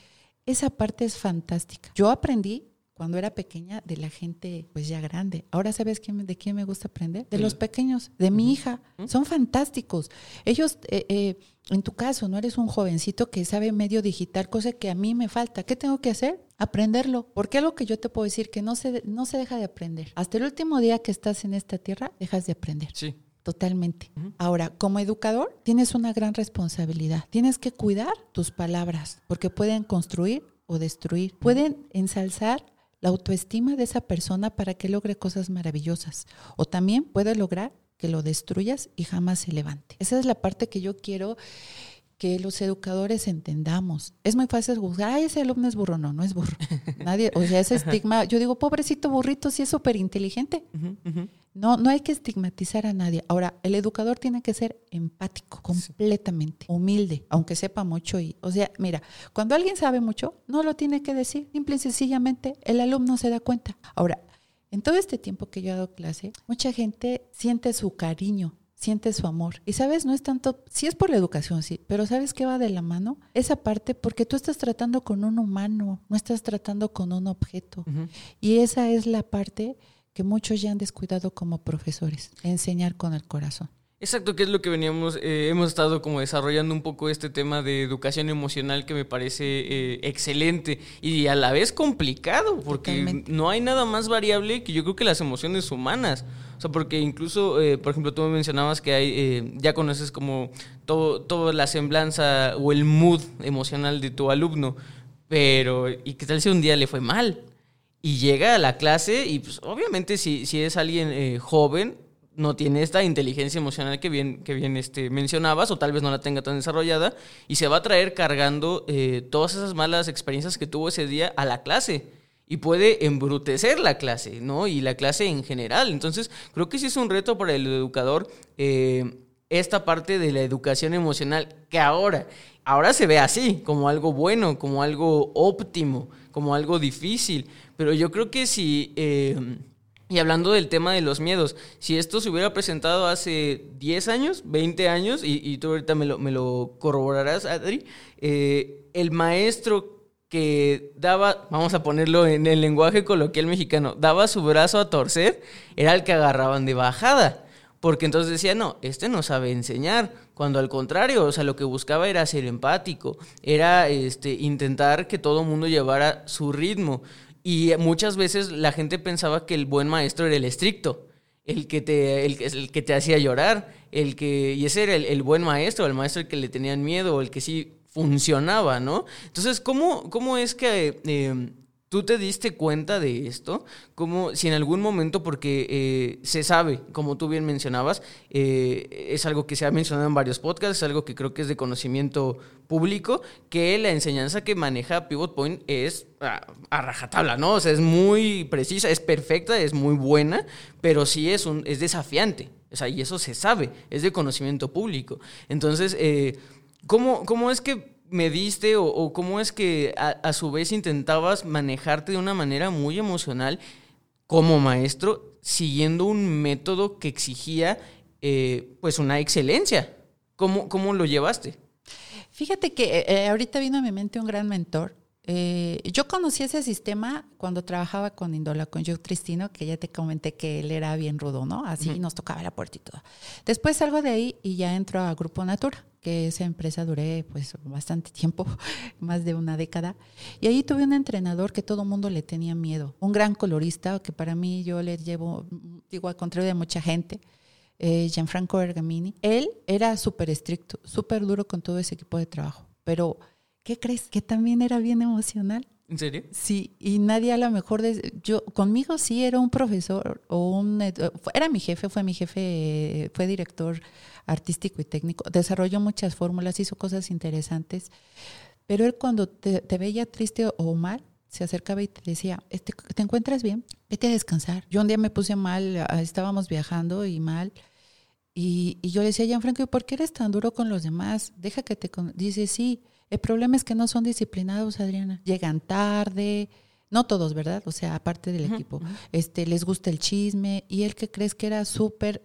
Esa parte es fantástica. Yo aprendí cuando era pequeña de la gente pues ya grande. Ahora sabes quién, de quién me gusta aprender? De los pequeños, de mi hija. Son fantásticos. Ellos, eh, eh, en tu caso, no eres un jovencito que sabe medio digital, cosa que a mí me falta. ¿Qué tengo que hacer? Aprenderlo. Porque algo que yo te puedo decir que no se, no se deja de aprender. Hasta el último día que estás en esta tierra, dejas de aprender. Sí. Totalmente. Ahora, como educador, tienes una gran responsabilidad. Tienes que cuidar tus palabras, porque pueden construir o destruir. Pueden ensalzar la autoestima de esa persona para que logre cosas maravillosas. O también puede lograr que lo destruyas y jamás se levante. Esa es la parte que yo quiero que los educadores entendamos. Es muy fácil juzgar, ay, ese alumno es burro. No, no es burro. [LAUGHS] Nadie, o sea, ese estigma, yo digo, pobrecito burrito, sí es súper inteligente. No, no hay que estigmatizar a nadie. Ahora, el educador tiene que ser empático, completamente, humilde, aunque sepa mucho. Y, o sea, mira, cuando alguien sabe mucho, no lo tiene que decir. Simple y sencillamente, el alumno se da cuenta. Ahora, en todo este tiempo que yo he dado clase, mucha gente siente su cariño siente su amor. Y sabes, no es tanto, sí es por la educación, sí, pero ¿sabes qué va de la mano? Esa parte porque tú estás tratando con un humano, no estás tratando con un objeto. Y esa es la parte que muchos ya han descuidado como profesores, enseñar con el corazón. Exacto, que es lo que veníamos, eh, hemos estado como desarrollando un poco este tema de educación emocional que me parece eh, excelente y a la vez complicado, porque no hay nada más variable que yo creo que las emociones humanas. O sea, porque incluso, eh, por ejemplo, tú me mencionabas que hay, ya conoces como todo, toda la semblanza o el mood emocional de tu alumno, pero ¿y qué tal si un día le fue mal? Y llega a la clase y pues obviamente si, si es alguien joven, no tiene esta inteligencia emocional que bien, que bien este, mencionabas, o tal vez no la tenga tan desarrollada, y se va a traer cargando eh, todas esas malas experiencias que tuvo ese día a la clase. Y puede embrutecer la clase, ¿no? Y la clase en general. Entonces, creo que sí es un reto para el educador eh, esta parte de la educación emocional, que ahora, ahora se ve así, como algo bueno, como algo óptimo, como algo difícil. Pero yo creo que si... Eh, y hablando del tema de los miedos, si esto se hubiera presentado hace 10 años, 20 años, y, tú ahorita me lo, me lo corroborarás, Adri, eh, el maestro que daba, vamos a ponerlo en el lenguaje coloquial mexicano, daba su brazo a torcer, era el que agarraban de bajada. Porque entonces decía, no, este no sabe enseñar, cuando al contrario, o sea, lo que buscaba era ser empático, era este, intentar que todo el mundo llevara su ritmo. Y muchas veces la gente pensaba que el buen maestro era el estricto, el que te, el, el que te hacía llorar, el que, y ese era el, buen maestro, el maestro que le tenían miedo, el que sí funcionaba, ¿no? Entonces, ¿cómo, cómo es que eh, ¿Tú te diste cuenta de esto? Como si en algún momento, porque eh, se sabe, como tú bien mencionabas, eh, es algo que se ha mencionado en varios podcasts, es algo que creo que es de conocimiento público, que la enseñanza que maneja Pivot Point es a, rajatabla, ¿no? O sea, es muy precisa, es perfecta, es muy buena, pero sí es, un, es desafiante. O sea, y eso se sabe, es de conocimiento público. Entonces, eh, ¿cómo, ¿cómo es que me diste o, cómo es que a, su vez intentabas manejarte de una manera muy emocional como maestro, siguiendo un método que exigía eh, pues una excelencia? ¿Cómo, ¿Cómo lo llevaste? Fíjate que eh, eh, ahorita vino a mi mente un gran mentor. yo conocí ese sistema cuando trabajaba con Indola, con Joe Tristino, que ya te comenté que él era bien rudo, ¿no? Así nos tocaba la puerta y todo. Después salgo de ahí y ya entro a Grupo Natura que esa empresa duré pues bastante tiempo, [LAUGHS] más de una década. Y ahí tuve un entrenador que todo mundo le tenía miedo, un gran colorista que para mí yo le llevo, digo, al contrario de mucha gente, eh, Gianfranco Ergamini. Él era súper estricto, súper duro con todo ese equipo de trabajo, pero ¿qué crees? Que también era bien emocional. ¿En serio? Sí, y nadie a lo mejor, de, yo conmigo sí era un profesor o un, era mi jefe, fue mi jefe, fue director artístico y técnico, desarrolló muchas fórmulas, hizo cosas interesantes, pero él cuando te, veía triste o mal, se acercaba y te decía, este, ¿te encuentras bien? Vete a descansar. Yo un día me puse mal, ah, estábamos viajando y mal, y, yo le decía, Gianfranco, ¿por qué eres tan duro con los demás? Deja que te... Dice, sí, el problema es que no son disciplinados, Adriana. Llegan tarde, no todos, ¿verdad? O sea, aparte del equipo. Este, les gusta el chisme y él que crees que era súper,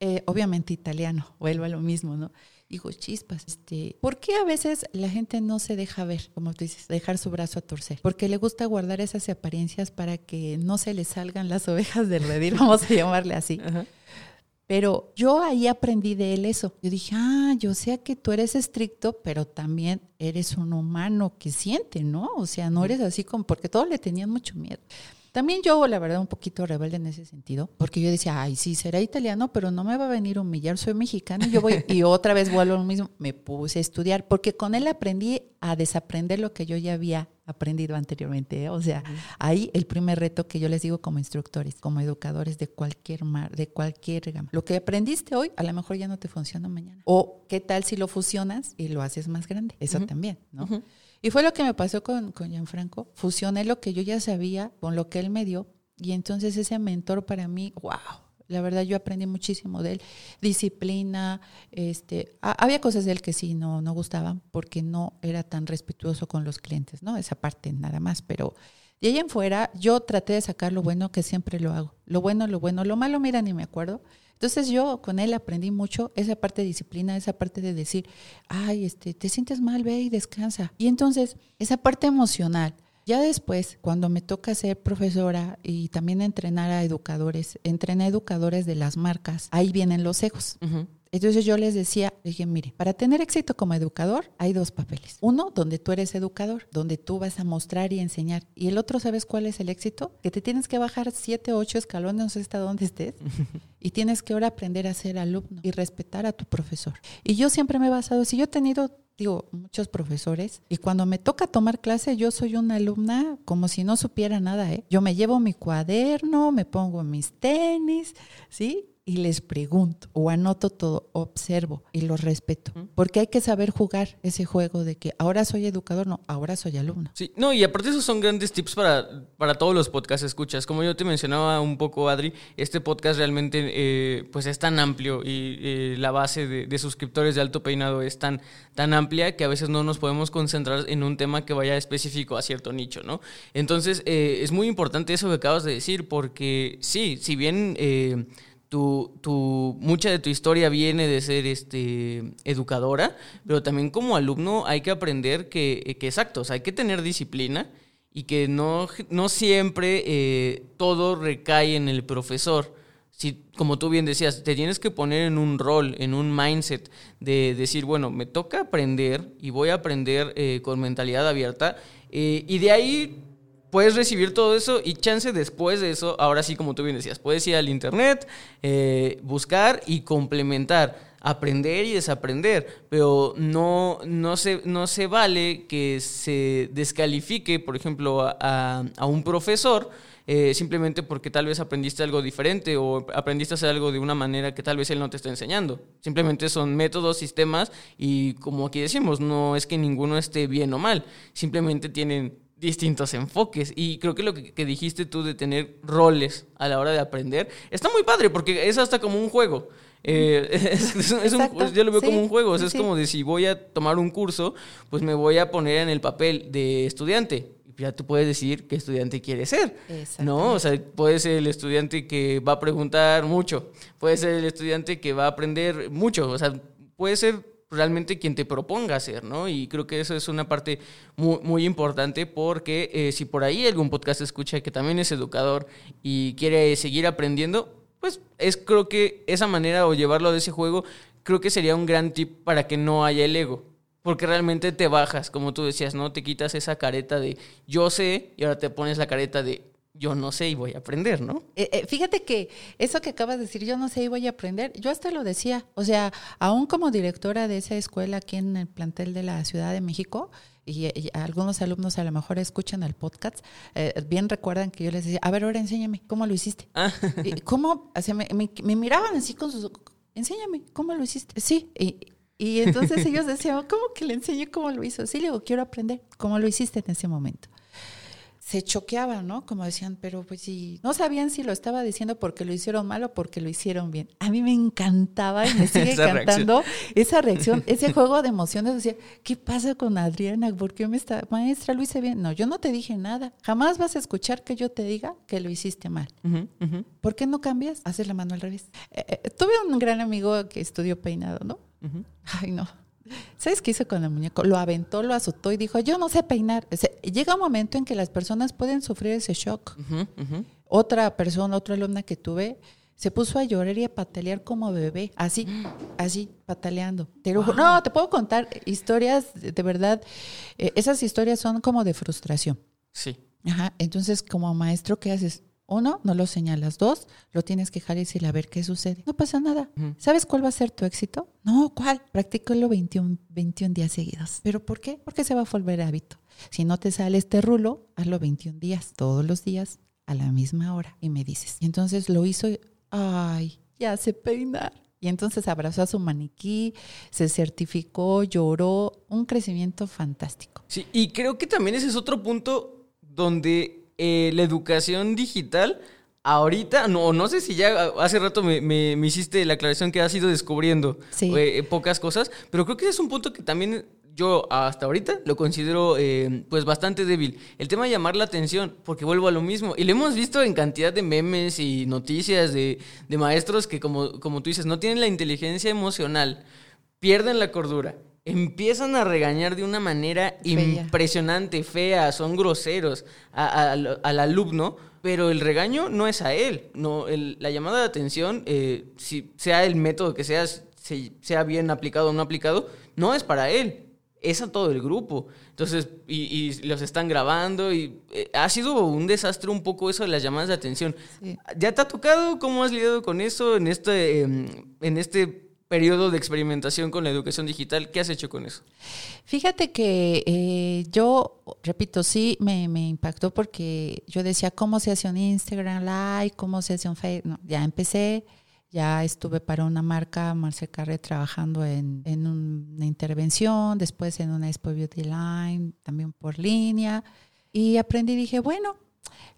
eh, obviamente italiano, vuelvo a lo mismo, ¿no? Digo, chispas, este, ¿por qué a veces la gente no se deja ver, como tú dices, dejar su brazo a torcer? Porque le gusta guardar esas apariencias para que no se le salgan las [LAUGHS] ovejas del redil, vamos a llamarle así. Pero yo ahí aprendí de él eso. Yo dije, ah, yo sé que tú eres estricto, pero también eres un humano que siente, ¿no? O sea, no eres así como, porque todos le tenían mucho miedo. También yo, la verdad, un poquito rebelde en ese sentido, porque yo decía, ay, sí, será italiano, pero no me va a venir a humillar, soy mexicano, y yo voy, y otra vez vuelvo a lo mismo, me puse a estudiar, porque con él aprendí a desaprender lo que yo ya había aprendido anteriormente. ¿eh? O sea, ahí el primer reto que yo les digo como instructores, como educadores de cualquier mar, de cualquier gama. Lo que aprendiste hoy, a lo mejor ya no te funciona mañana. O qué tal si lo fusionas y lo haces más grande. Eso también, ¿no? Y fue lo que me pasó con, con Gianfranco. Fusioné lo que yo ya sabía con lo que él me dio. Y entonces ese mentor para mí, wow, la verdad yo aprendí muchísimo de él. Disciplina, este, había cosas de él que sí no, no gustaban porque no era tan respetuoso con los clientes, ¿no? Esa parte nada más, pero de ahí en fuera yo traté de sacar lo bueno que siempre lo hago. Lo bueno, lo bueno, lo malo, mira, ni me acuerdo. Entonces yo con él aprendí mucho esa parte de disciplina, esa parte de decir, ay, este, te sientes mal, ve y descansa. Y entonces esa parte emocional. Ya después, cuando me toca ser profesora y también entrenar a educadores, entrené a educadores de las marcas, ahí vienen los egos. Entonces yo les decía, dije, mire, para tener éxito como educador hay dos papeles. Uno, donde tú eres educador, donde tú vas a mostrar y enseñar. Y el otro, ¿sabes cuál es el éxito? Que te tienes que bajar siete o ocho escalones, no sé hasta dónde estés, [LAUGHS] y tienes que ahora aprender a ser alumno y respetar a tu profesor. Y yo siempre me he basado, si yo he tenido digo, muchos profesores, y cuando me toca tomar clase, yo soy una alumna como si no supiera nada, ¿eh? Yo me llevo mi cuaderno, me pongo mis tenis, ¿sí? Y les pregunto o anoto todo, observo y los respeto. Porque hay que saber jugar ese juego de que ahora soy educador, no, ahora soy alumno. Sí, no, y aparte esos son grandes tips para, para todos los podcasts escuchas. Como yo te mencionaba un poco, Adri, este podcast realmente eh, pues es tan amplio y eh, la base de, suscriptores de Alto Peinado es tan, tan amplia que a veces no nos podemos concentrar en un tema que vaya específico a cierto nicho, ¿no? Entonces, eh, es muy importante eso que acabas de decir porque sí, si bien tu, tu, mucha de tu historia viene de ser este, educadora, pero también como alumno hay que aprender que, que exacto, hay que tener disciplina y que no, no siempre eh, todo recae en el profesor, si, como tú bien decías, te tienes que poner en un rol, en un mindset de decir, bueno, me toca aprender y voy a aprender eh, con mentalidad abierta. Eh, y de ahí puedes recibir todo eso y chance después de eso, ahora sí, como tú bien decías, puedes ir al internet, eh, buscar y complementar aprender y desaprender, pero no, no, se, no se vale que se descalifique, por ejemplo, a, a un profesor eh, simplemente porque tal vez aprendiste algo diferente o aprendiste a hacer algo de una manera que tal vez él no te está enseñando. Simplemente son métodos, sistemas y como aquí decimos, no es que ninguno esté bien o mal, simplemente tienen distintos enfoques. Y creo que lo que, dijiste tú de tener roles a la hora de aprender está muy padre porque es hasta como un juego. Eh, [LAUGHS] yo lo veo como un juego. es como de si voy a tomar un curso, pues me voy a poner en el papel de estudiante ya tú puedes decir qué estudiante quieres ser. ¿No? O sea, puede ser el estudiante que va a preguntar mucho, puede ser el estudiante que va a aprender mucho, o sea, puede ser realmente quien te proponga ser, ¿no? Y creo que eso es una parte muy, muy importante porque eh, si por ahí algún podcast escucha que también es educador y quiere seguir aprendiendo, pues es creo que esa manera o llevarlo de ese juego, creo que sería un gran tip para que no haya el ego. Porque realmente te bajas, como tú decías, ¿no? Te quitas esa careta de yo sé y ahora te pones la careta de yo no sé y voy a aprender, ¿no? Eh, eh, fíjate que eso que acabas de decir, yo no sé y voy a aprender, yo hasta lo decía. O sea, aún como directora de esa escuela aquí en el plantel de la Ciudad de México, y, algunos alumnos a lo mejor escuchan el podcast, eh, bien recuerdan que yo les decía, a ver, ahora enséñame, ¿cómo lo hiciste? Ah. ¿Cómo? O me, me, miraban así con sus... Enséñame, ¿cómo lo hiciste? Sí, y, y entonces ellos decían, ¿cómo que le enseñé cómo lo hizo? Sí, le digo, quiero aprender cómo lo hiciste en ese momento. Se choqueaban, ¿no? Como decían, pero pues sí, no sabían si lo estaba diciendo porque lo hicieron mal o porque lo hicieron bien. A mí me encantaba y me [LAUGHS] sigue encantando esa reacción, ese juego de emociones. Decía, ¿qué pasa con Adriana? ¿Por qué me está, maestra, lo hice bien? No, yo no te dije nada. Jamás vas a escuchar que yo te diga que lo hiciste mal. ¿Por qué no cambias? Haces la mano al revés. Eh, eh, tuve un gran amigo que estudió peinado, ¿no? Ay, no. ¿Sabes qué hizo con el muñeco? Lo aventó, lo azotó y dijo, yo no sé peinar. llega un momento en que las personas pueden sufrir ese shock. Otra persona, otra alumna que tuve, se puso a llorar y a patalear como bebé, así, [GASPS] así, pataleando. No, te puedo contar historias, de, verdad, eh, esas historias son como de frustración. Sí. Ajá, entonces como maestro, ¿qué haces? Uno, no lo señalas. Dos, lo tienes que dejar y decirle a ver qué sucede. No pasa nada. ¿Sabes cuál va a ser tu éxito? No, ¿cuál? Practícalo 21, 21 días seguidos. ¿Pero por qué? Porque se va a volver hábito. Si no te sale este rulo, hazlo 21 días, todos los días, a la misma hora. Y me dices. Y entonces lo hizo, ay, ya sé peinar. Y entonces abrazó a su maniquí, se certificó, lloró, un crecimiento fantástico. Sí, y creo que también ese es otro punto donde eh, la educación digital, ahorita, no, no sé si ya hace rato me, hiciste la aclaración que has ido descubriendo eh, pocas cosas, pero creo que ese es un punto que también yo hasta ahorita lo considero eh, pues bastante débil. El tema de llamar la atención, porque vuelvo a lo mismo. Y lo hemos visto en cantidad de memes y noticias de, de maestros que, como, como tú dices, no tienen la inteligencia emocional, pierden la cordura empiezan a regañar de una manera impresionante, fea, son groseros al alumno, pero el regaño no es a él, no, la llamada de atención, eh, si sea el método que sea, sea bien aplicado o no aplicado, no es para él, es a todo el grupo. Entonces, y, los están grabando y eh, ha sido un desastre un poco eso de las llamadas de atención. ¿Ya te ha tocado? ¿Cómo has lidiado con eso en este, em, en este periodo de experimentación con la educación digital. ¿Qué has hecho con eso? Fíjate que eh, yo, repito, sí me, impactó porque yo decía, ¿cómo se hace un Instagram Live? ¿Cómo se hace un Facebook? ya empecé, ya estuve para una marca, Marcel Carré, trabajando en, una intervención, después en una Expo Beauty Line, también por línea. Y aprendí y dije, bueno,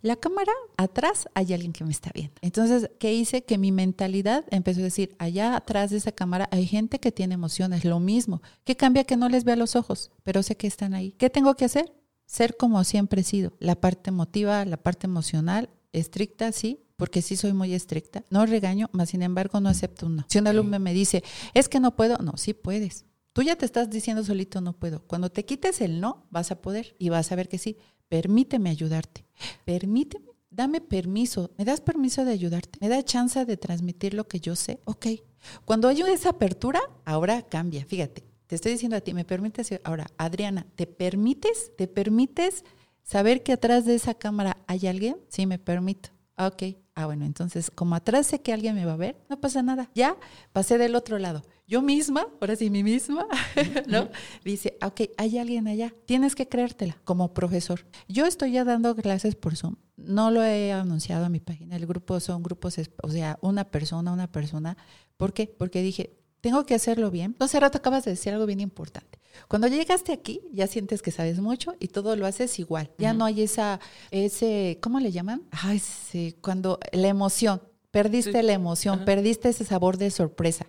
la cámara, atrás hay alguien que me está viendo. Entonces, ¿qué hice? Que mi mentalidad empezó a decir, allá atrás de esa cámara hay gente que tiene emociones, lo mismo. ¿Qué cambia que no les vea los ojos? Pero sé que están ahí. ¿Qué tengo que hacer? Ser como siempre he sido. La parte emotiva, la parte emocional, estricta, sí, porque sí soy muy estricta. No regaño, más sin embargo no acepto un no. Si un alumno me dice, es que no puedo, no, sí puedes. Tú ya te estás diciendo solito no puedo. Cuando te quites el no, vas a poder y vas a ver que sí permíteme ayudarte, permíteme dame permiso, ¿me das permiso de ayudarte? ¿Me da chance de transmitir lo que yo sé? Ok. Cuando hay esa apertura, ahora cambia, fíjate. Te estoy diciendo a ti, ¿me permites? Ahora, Adriana, ¿te permites? ¿Te permites saber que atrás de esa cámara hay alguien? Sí, me permito. Ok. Ah, bueno, entonces, como atrás sé que alguien me va a ver, no pasa nada. Ya pasé del otro lado. Yo misma, ahora sí, mi misma, [LAUGHS] ¿no? Dice, ok, hay alguien allá. Tienes que creértela como profesor. Yo estoy ya dando clases por Zoom. No lo he anunciado a mi página. El grupo son grupos, o sea, una persona, una persona. ¿Por qué? Porque dije, tengo que hacerlo bien. Hace rato acabas de decir algo bien importante. Cuando llegaste aquí, ya sientes que sabes mucho y todo lo haces igual. Ya no hay esa, ese, ¿cómo le llaman? Ay, sí, cuando la emoción. Perdiste la emoción, perdiste ese sabor de sorpresa.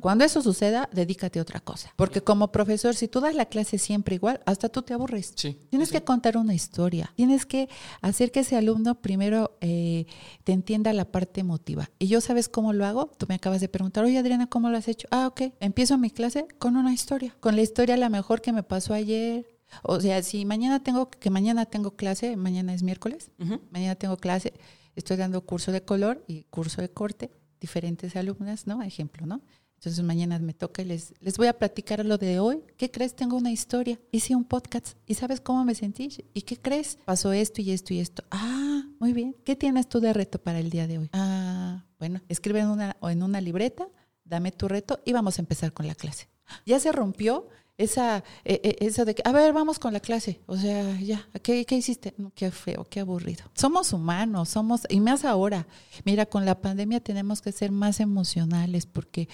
Cuando eso suceda, dedícate a otra cosa. Porque como profesor, si tú das la clase siempre igual, hasta tú te aburres. Sí, tienes que contar una historia. Tienes que hacer que ese alumno primero eh, te entienda la parte emotiva. Y yo sabes cómo lo hago. Tú me acabas de preguntar, oye Adriana, ¿cómo lo has hecho? Ah, ok. Empiezo mi clase con una historia. Con la historia la mejor que me pasó ayer, o sea, si mañana tengo, que mañana tengo clase, mañana es miércoles, mañana tengo clase, estoy dando curso de color y curso de corte, diferentes alumnas, ¿no? Ejemplo, ¿no? Entonces mañana me toca y les, les voy a platicar lo de hoy. ¿Qué crees? Tengo una historia. Hice un podcast y ¿sabes cómo me sentí? ¿Y qué crees? Pasó esto y esto y esto. Ah, muy bien. ¿Qué tienes tú de reto para el día de hoy? Ah, bueno, escribe en una, en una libreta, dame tu reto y vamos a empezar con la clase. Ya se rompió esa, eh, eh, esa de que, a ver, vamos con la clase. O sea, ya, ¿qué, qué hiciste? qué feo, qué aburrido. Somos humanos, somos, y más ahora. Mira, con la pandemia tenemos que ser más emocionales porque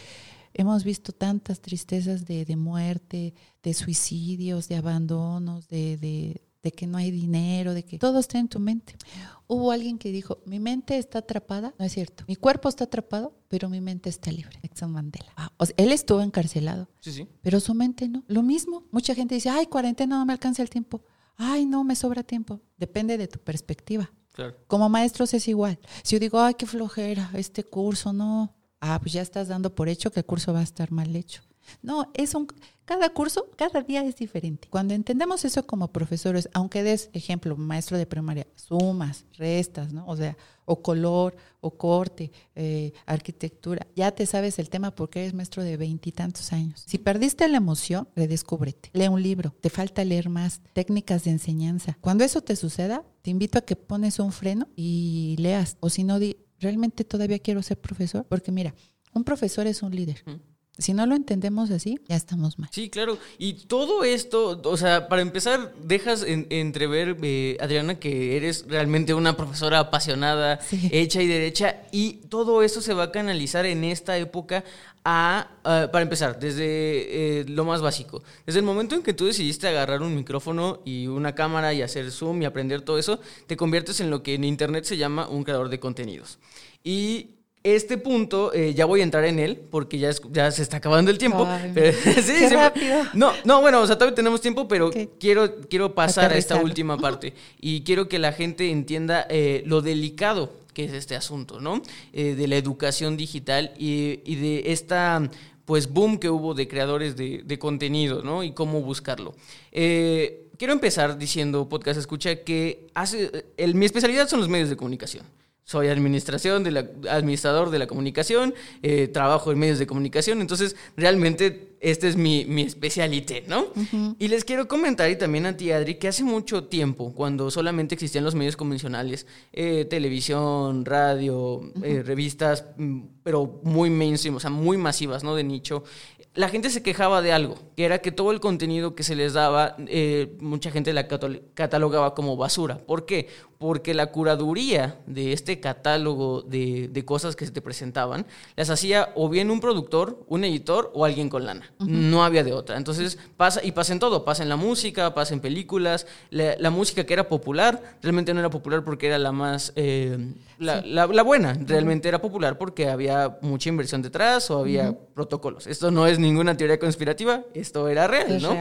hemos visto tantas tristezas de, de muerte, de suicidios, de abandonos, de, de, de que no hay dinero, de que todo está en tu mente. Hubo alguien que dijo, mi mente está atrapada, no es cierto, mi cuerpo está atrapado, pero mi mente está libre. Nelson Mandela. Ah, él estuvo encarcelado, sí, sí. pero su mente no. Lo mismo, mucha gente dice, ay, cuarentena no me alcanza el tiempo. Ay, no, me sobra tiempo. Depende de tu perspectiva. Claro. Como maestros es igual. Si yo digo, ay, qué flojera, este curso, no. Ah, pues ya estás dando por hecho que el curso va a estar mal hecho. No, es un, cada curso, cada día es diferente. Cuando entendemos eso como profesores, aunque des ejemplo, maestro de primaria, sumas, restas, ¿no? O sea, o color, o corte, eh, arquitectura, ya te sabes el tema porque eres maestro de veintitantos años. Si perdiste la emoción, redescúbrete. Lee un libro, te falta leer más, técnicas de enseñanza. Cuando eso te suceda, te invito a que pones un freno y leas. O si no, di, ¿realmente todavía quiero ser profesor? Porque mira, un profesor es un líder. Si no lo entendemos así, ya estamos mal. Sí, claro. Y todo esto, o sea, para empezar, dejas entrever, eh, Adriana, que eres realmente una profesora apasionada, hecha y derecha, y todo eso se va a canalizar en esta época a, para empezar, desde eh, lo más básico. Desde el momento en que tú decidiste agarrar un micrófono y una cámara y hacer zoom y aprender todo eso, te conviertes en lo que en Internet se llama un creador de contenidos. Y este punto, eh, ya voy a entrar en él, porque ya, ya se está acabando el tiempo. [LAUGHS] qué rápido. No, no, bueno, o sea, todavía tenemos tiempo, pero quiero, quiero pasar a esta última parte. [LAUGHS] Y quiero que la gente entienda eh, lo delicado que es este asunto, ¿no? Eh, de la educación digital y, y, de esta, pues, boom que hubo de creadores de, de contenido, ¿no? Y cómo buscarlo. quiero empezar diciendo, podcast escucha, que hace, el, mi especialidad son los medios de comunicación soy administración de la, administrador de la comunicación, eh, trabajo en medios de comunicación, entonces realmente este es mi, mi especialité, ¿no? Y les quiero comentar y también a ti, Adri, que hace mucho tiempo, cuando solamente existían los medios convencionales, eh, televisión, radio, eh, revistas, mm, pero muy mainstream, o sea, muy masivas, ¿no? De nicho, la gente se quejaba de algo, que era que todo el contenido que se les daba, eh, mucha gente la catalogaba como basura. ¿Por qué? Porque la curaduría de este catálogo de, de, cosas que se te presentaban, las hacía o bien un productor, un editor o alguien con lana. No había de otra. Entonces pasa, y pasa en todo, pasa en la música, pasa en películas. La, música que era popular, realmente no era popular porque era la más... Eh, la, la, buena, realmente era popular porque había mucha inversión detrás o había protocolos. Esto no es ninguna teoría conspirativa, esto era real, ¿no?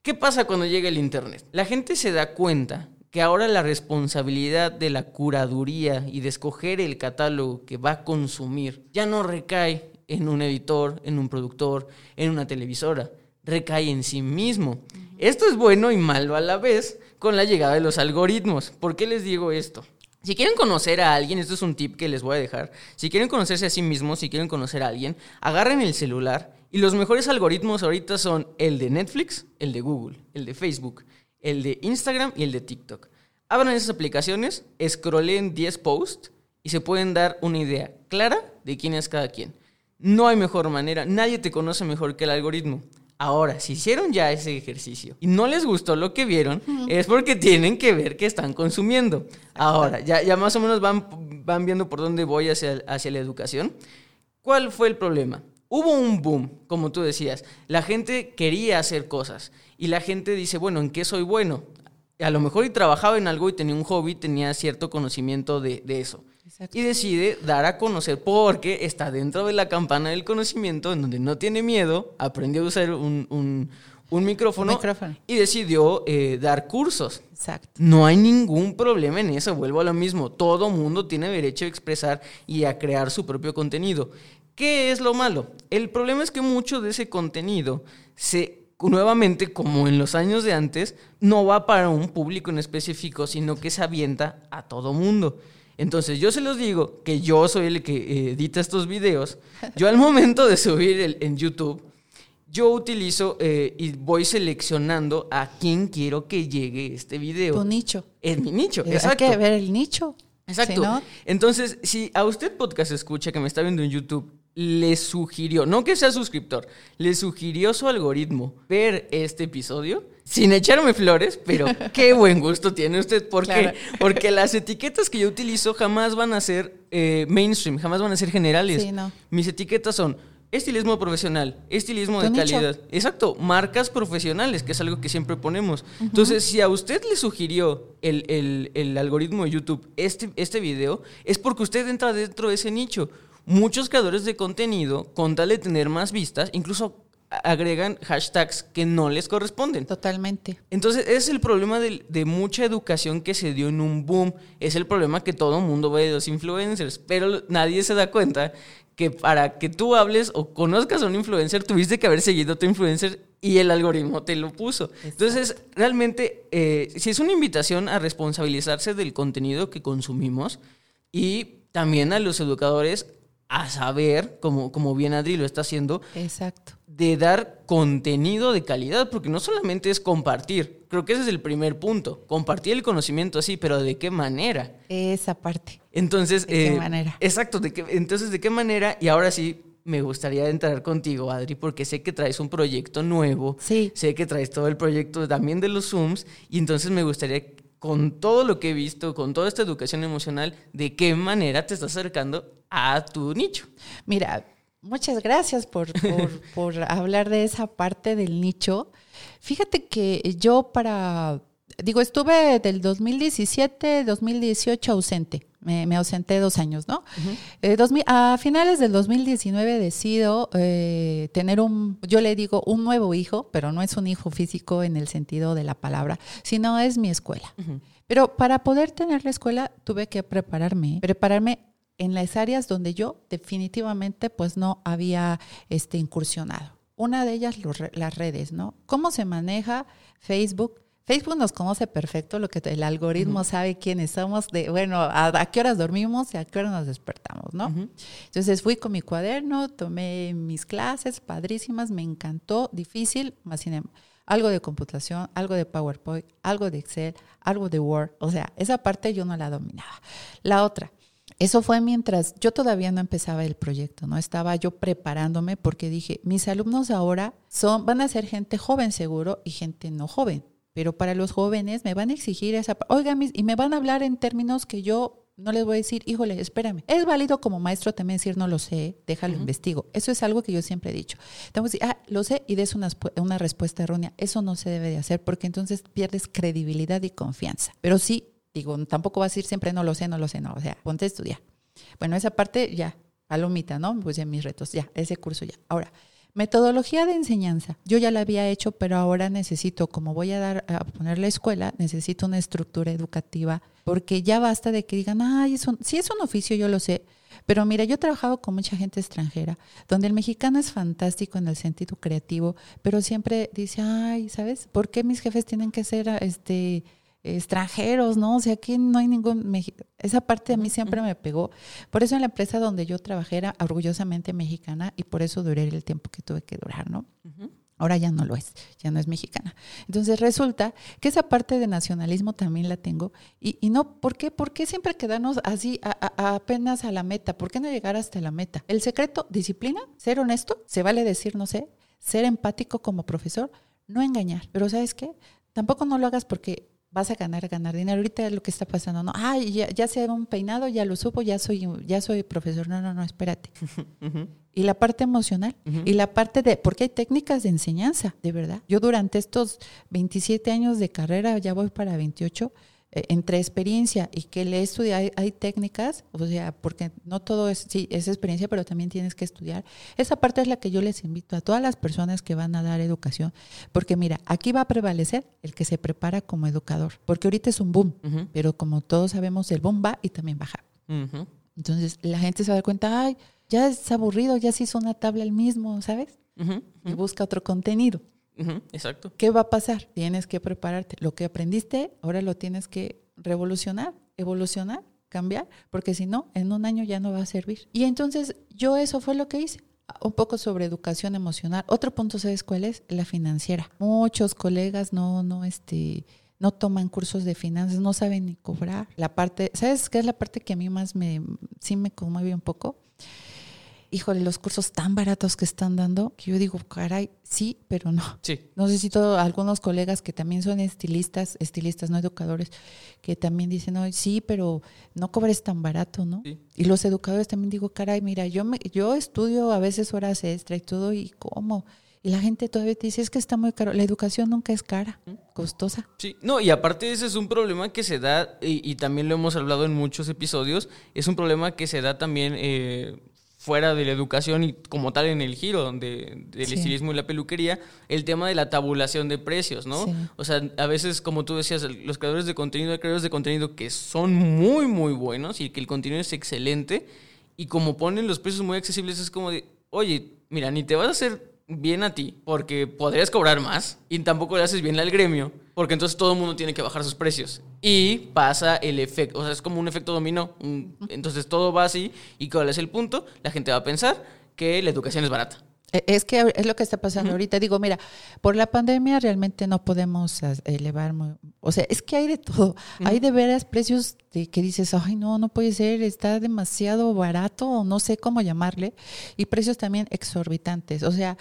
¿Qué pasa cuando llega el Internet? La gente se da cuenta que ahora la responsabilidad de la curaduría y de escoger el catálogo que va a consumir ya no recae en un editor, en un productor, en una televisora, recae en sí mismo. Esto es bueno y malo a la vez con la llegada de los algoritmos. ¿Por qué les digo esto? Si quieren conocer a alguien, esto es un tip que les voy a dejar. Si quieren conocerse a sí mismos, si quieren conocer a alguien, agarren el celular y los mejores algoritmos ahorita son el de Netflix, el de Google, el de Facebook, el de Instagram y el de TikTok. Abran esas aplicaciones, scrollen 10 posts y se pueden dar una idea clara de quién es cada quien. No hay mejor manera, nadie te conoce mejor que el algoritmo. Ahora, si hicieron ya ese ejercicio y no les gustó lo que vieron, es porque tienen que ver qué están consumiendo. Ahora, ya, ya más o menos van, van viendo por dónde voy hacia, hacia la educación. ¿Cuál fue el problema? Hubo un boom, como tú decías. La gente quería hacer cosas y la gente dice, bueno, ¿en qué soy bueno? A lo mejor y trabajaba en algo y tenía un hobby, tenía cierto conocimiento de, de eso. Y decide dar a conocer porque está dentro de la campana del conocimiento, en donde no tiene miedo, aprendió a usar un, micrófono, y decidió eh, dar cursos. Exacto. No hay ningún problema en eso, vuelvo a lo mismo. Todo mundo tiene derecho a expresar y a crear su propio contenido. ¿Qué es lo malo? El problema es que mucho de ese contenido se nuevamente, como en los años de antes, no va para un público en específico, sino que se avienta a todo mundo. Entonces yo se los digo que yo soy el que eh, edita estos videos. Yo al momento de subir el, en YouTube, yo utilizo eh, y voy seleccionando a quién quiero que llegue este video. Tu nicho. Es mi nicho, exacto. Hay que ver el nicho. Exacto. Entonces, si a usted podcast escucha que me está viendo en YouTube, le sugirió, no que sea suscriptor, le sugirió su algoritmo ver este episodio, sin echarme flores, pero [LAUGHS] qué buen gusto tiene usted. ¿Por qué? Porque las etiquetas que yo utilizo jamás van a ser eh, mainstream, jamás van a ser generales. Mis etiquetas son estilismo profesional, estilismo de calidad. Exacto, marcas profesionales, que es algo que siempre ponemos. Entonces, si a usted le sugirió el, el, algoritmo de YouTube este, este video, es porque usted entra dentro de ese nicho. Muchos creadores de contenido, con tal de tener más vistas, incluso agregan hashtags que no les corresponden. Totalmente. Entonces, ese es el problema de, mucha educación que se dio en un boom. Es el problema que todo mundo ve de los influencers, pero nadie se da cuenta que para que tú hables o conozcas a un influencer, tuviste que haber seguido a tu influencer y el algoritmo te lo puso. Entonces, realmente, eh, si es una invitación a responsabilizarse del contenido que consumimos y también a los educadores a saber, como, como bien Adri lo está haciendo, Exacto. de dar contenido de calidad, porque no solamente es compartir, creo que ese es el primer punto, compartir el conocimiento así, pero ¿de qué manera? Esa parte. Entonces, ¿de qué eh, manera? Exacto, de qué, entonces, ¿de qué manera? Y ahora sí, me gustaría entrar contigo, Adri, porque sé que traes un proyecto nuevo, sí. sé que traes todo el proyecto también de los Zooms, y entonces me gustaría con todo lo que he visto, con toda esta educación emocional, de qué manera te estás acercando a tu nicho. Mira, muchas gracias por, por, [LAUGHS] hablar de esa parte del nicho. Fíjate que yo para, digo, estuve del 2017, 2018 ausente. Me, ausenté dos años, ¿no? Eh, a finales del 2019 decido eh, tener un, yo le digo, un nuevo hijo, pero no es un hijo físico en el sentido de la palabra, sino es mi escuela. Pero para poder tener la escuela tuve que prepararme, prepararme en las áreas donde yo definitivamente pues no había este, incursionado. Una de ellas las redes, ¿no? ¿Cómo se maneja Facebook? Facebook nos conoce perfecto, lo que el algoritmo sabe quiénes somos, de bueno, a, qué horas dormimos y a qué horas nos despertamos, ¿no? Entonces fui con mi cuaderno, tomé mis clases, padrísimas, me encantó, difícil, más sin embargo, algo de computación, algo de PowerPoint, algo de Excel, algo de Word, o sea, esa parte yo no la dominaba. La otra, eso fue mientras yo todavía no empezaba el proyecto, ¿no? Estaba yo preparándome porque dije, mis alumnos ahora son, van a ser gente joven seguro y gente no joven. Pero para los jóvenes me van a exigir esa, oiga, y me van a hablar en términos que yo no les voy a decir, híjole, espérame. Es válido como maestro también decir, no lo sé, déjalo, investigo. Eso es algo que yo siempre he dicho. Decir, ah, lo sé y des una, una respuesta errónea. Eso no se debe de hacer porque entonces pierdes credibilidad y confianza. Pero sí, Digo, tampoco vas a ir siempre, no lo sé, no lo sé, no. O sea, ponte a estudiar. Bueno, esa parte ya, palomita, ¿no? Pues ya mis retos, ya, ese curso ya. Ahora, metodología de enseñanza. Yo ya la había hecho, pero ahora necesito, como voy a dar a poner la escuela, necesito una estructura educativa, porque ya basta de que digan, ay, eso, si es un oficio, yo lo sé. Pero mira, yo he trabajado con mucha gente extranjera, donde el mexicano es fantástico en el sentido creativo, pero siempre dice, ay, ¿sabes? ¿Por qué mis jefes tienen que ser este extranjeros, ¿no? O sea, aquí no hay ningún... Esa parte a mí siempre me pegó. Por eso en la empresa donde yo trabajé era orgullosamente mexicana y por eso duré el tiempo que tuve que durar, ¿no? Ahora ya no lo es, ya no es mexicana. Entonces resulta que esa parte de nacionalismo también la tengo. Y, y no, ¿por qué? ¿Por qué siempre quedarnos así apenas a la meta? ¿Por qué no llegar hasta la meta? El secreto, disciplina, ser honesto, se vale decir, no sé, ser empático como profesor, no engañar. Pero ¿sabes qué? Tampoco no lo hagas porque vas a ganar, ganar dinero. Ahorita lo que está pasando, ¿no? Ay, ya, ya se un peinado, ya lo supo, ya soy, ya soy profesor. No, no, no, espérate. [LAUGHS] Y la parte emocional, y la parte de, porque hay técnicas de enseñanza, de verdad. Yo durante estos 27 años de carrera, ya voy para 28, eh, entre experiencia y que le estudia, hay, hay, técnicas, o sea, porque no todo es, sí, es experiencia, pero también tienes que estudiar. Esa parte es la que yo les invito a todas las personas que van a dar educación, porque mira, aquí va a prevalecer el que se prepara como educador, porque ahorita es un boom, pero como todos sabemos, el boom va y también baja. Entonces, la gente se da cuenta, ay, ya es aburrido, ya se hizo una tabla el mismo, ¿sabes? Y busca otro contenido exacto. ¿Qué va a pasar? Tienes que prepararte. Lo que aprendiste, ahora lo tienes que revolucionar, evolucionar, cambiar, porque si no, en un año ya no va a servir. Y entonces yo eso fue lo que hice. Un poco sobre educación emocional. Otro punto, ¿sabes cuál es? La financiera. Muchos colegas no, no, este, no toman cursos de finanzas, no saben ni cobrar. La parte, ¿sabes qué es la parte que a mí más me, sí me conmueve un poco? Híjole, los cursos tan baratos que están dando, que yo digo, caray, sí, pero no. Sí. No sé si todos, algunos colegas que también son estilistas, estilistas, no educadores, que también dicen, no, sí, pero no cobres tan barato, ¿no? Y los educadores también digo, caray, mira, yo, me, yo estudio a veces horas extra y todo, ¿y cómo? Y la gente todavía te dice, es que está muy caro. La educación nunca es cara, costosa. Sí, no, y aparte ese es un problema que se da, y, también lo hemos hablado en muchos episodios, es un problema que se da también eh, fuera de la educación y como tal en el giro de, del estilismo y la peluquería, el tema de la tabulación de precios, ¿no? O sea, a veces, como tú decías, los creadores de contenido, hay creadores de contenido que son muy, muy buenos y que el contenido es excelente y como ponen los precios muy accesibles es como de, oye, mira, ni te vas a hacer bien a ti, porque podrías cobrar más y tampoco le haces bien al gremio, porque entonces todo el mundo tiene que bajar sus precios. Y pasa el efecto, o sea, es como un efecto dominó. Entonces todo va así y cuál es el punto, la gente va a pensar que la educación es barata. E, es que es lo que está pasando ahorita. Digo, mira, por la pandemia realmente no podemos elevar, o sea, es que hay de todo. Hay de veras precios de que dices, ay, no, no puede ser, está demasiado barato o no sé cómo llamarle. Y precios también exorbitantes. O sea,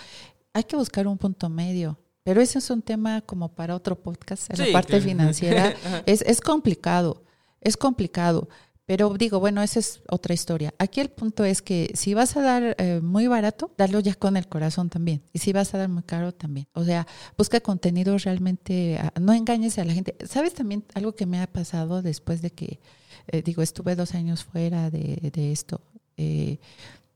hay que buscar un punto medio. Pero ese es un tema como para otro podcast, en la parte [LAUGHS] financiera. es, es complicado, es complicado. Pero digo, bueno, esa es otra historia. Aquí el punto es que si vas a dar eh, muy barato, darlo ya con el corazón también. Y si vas a dar muy caro también. O sea, busca contenido realmente, ah, no engañes a la gente. ¿Sabes también algo que me ha pasado después de que, eh, digo, estuve dos años fuera de, de esto? Eh,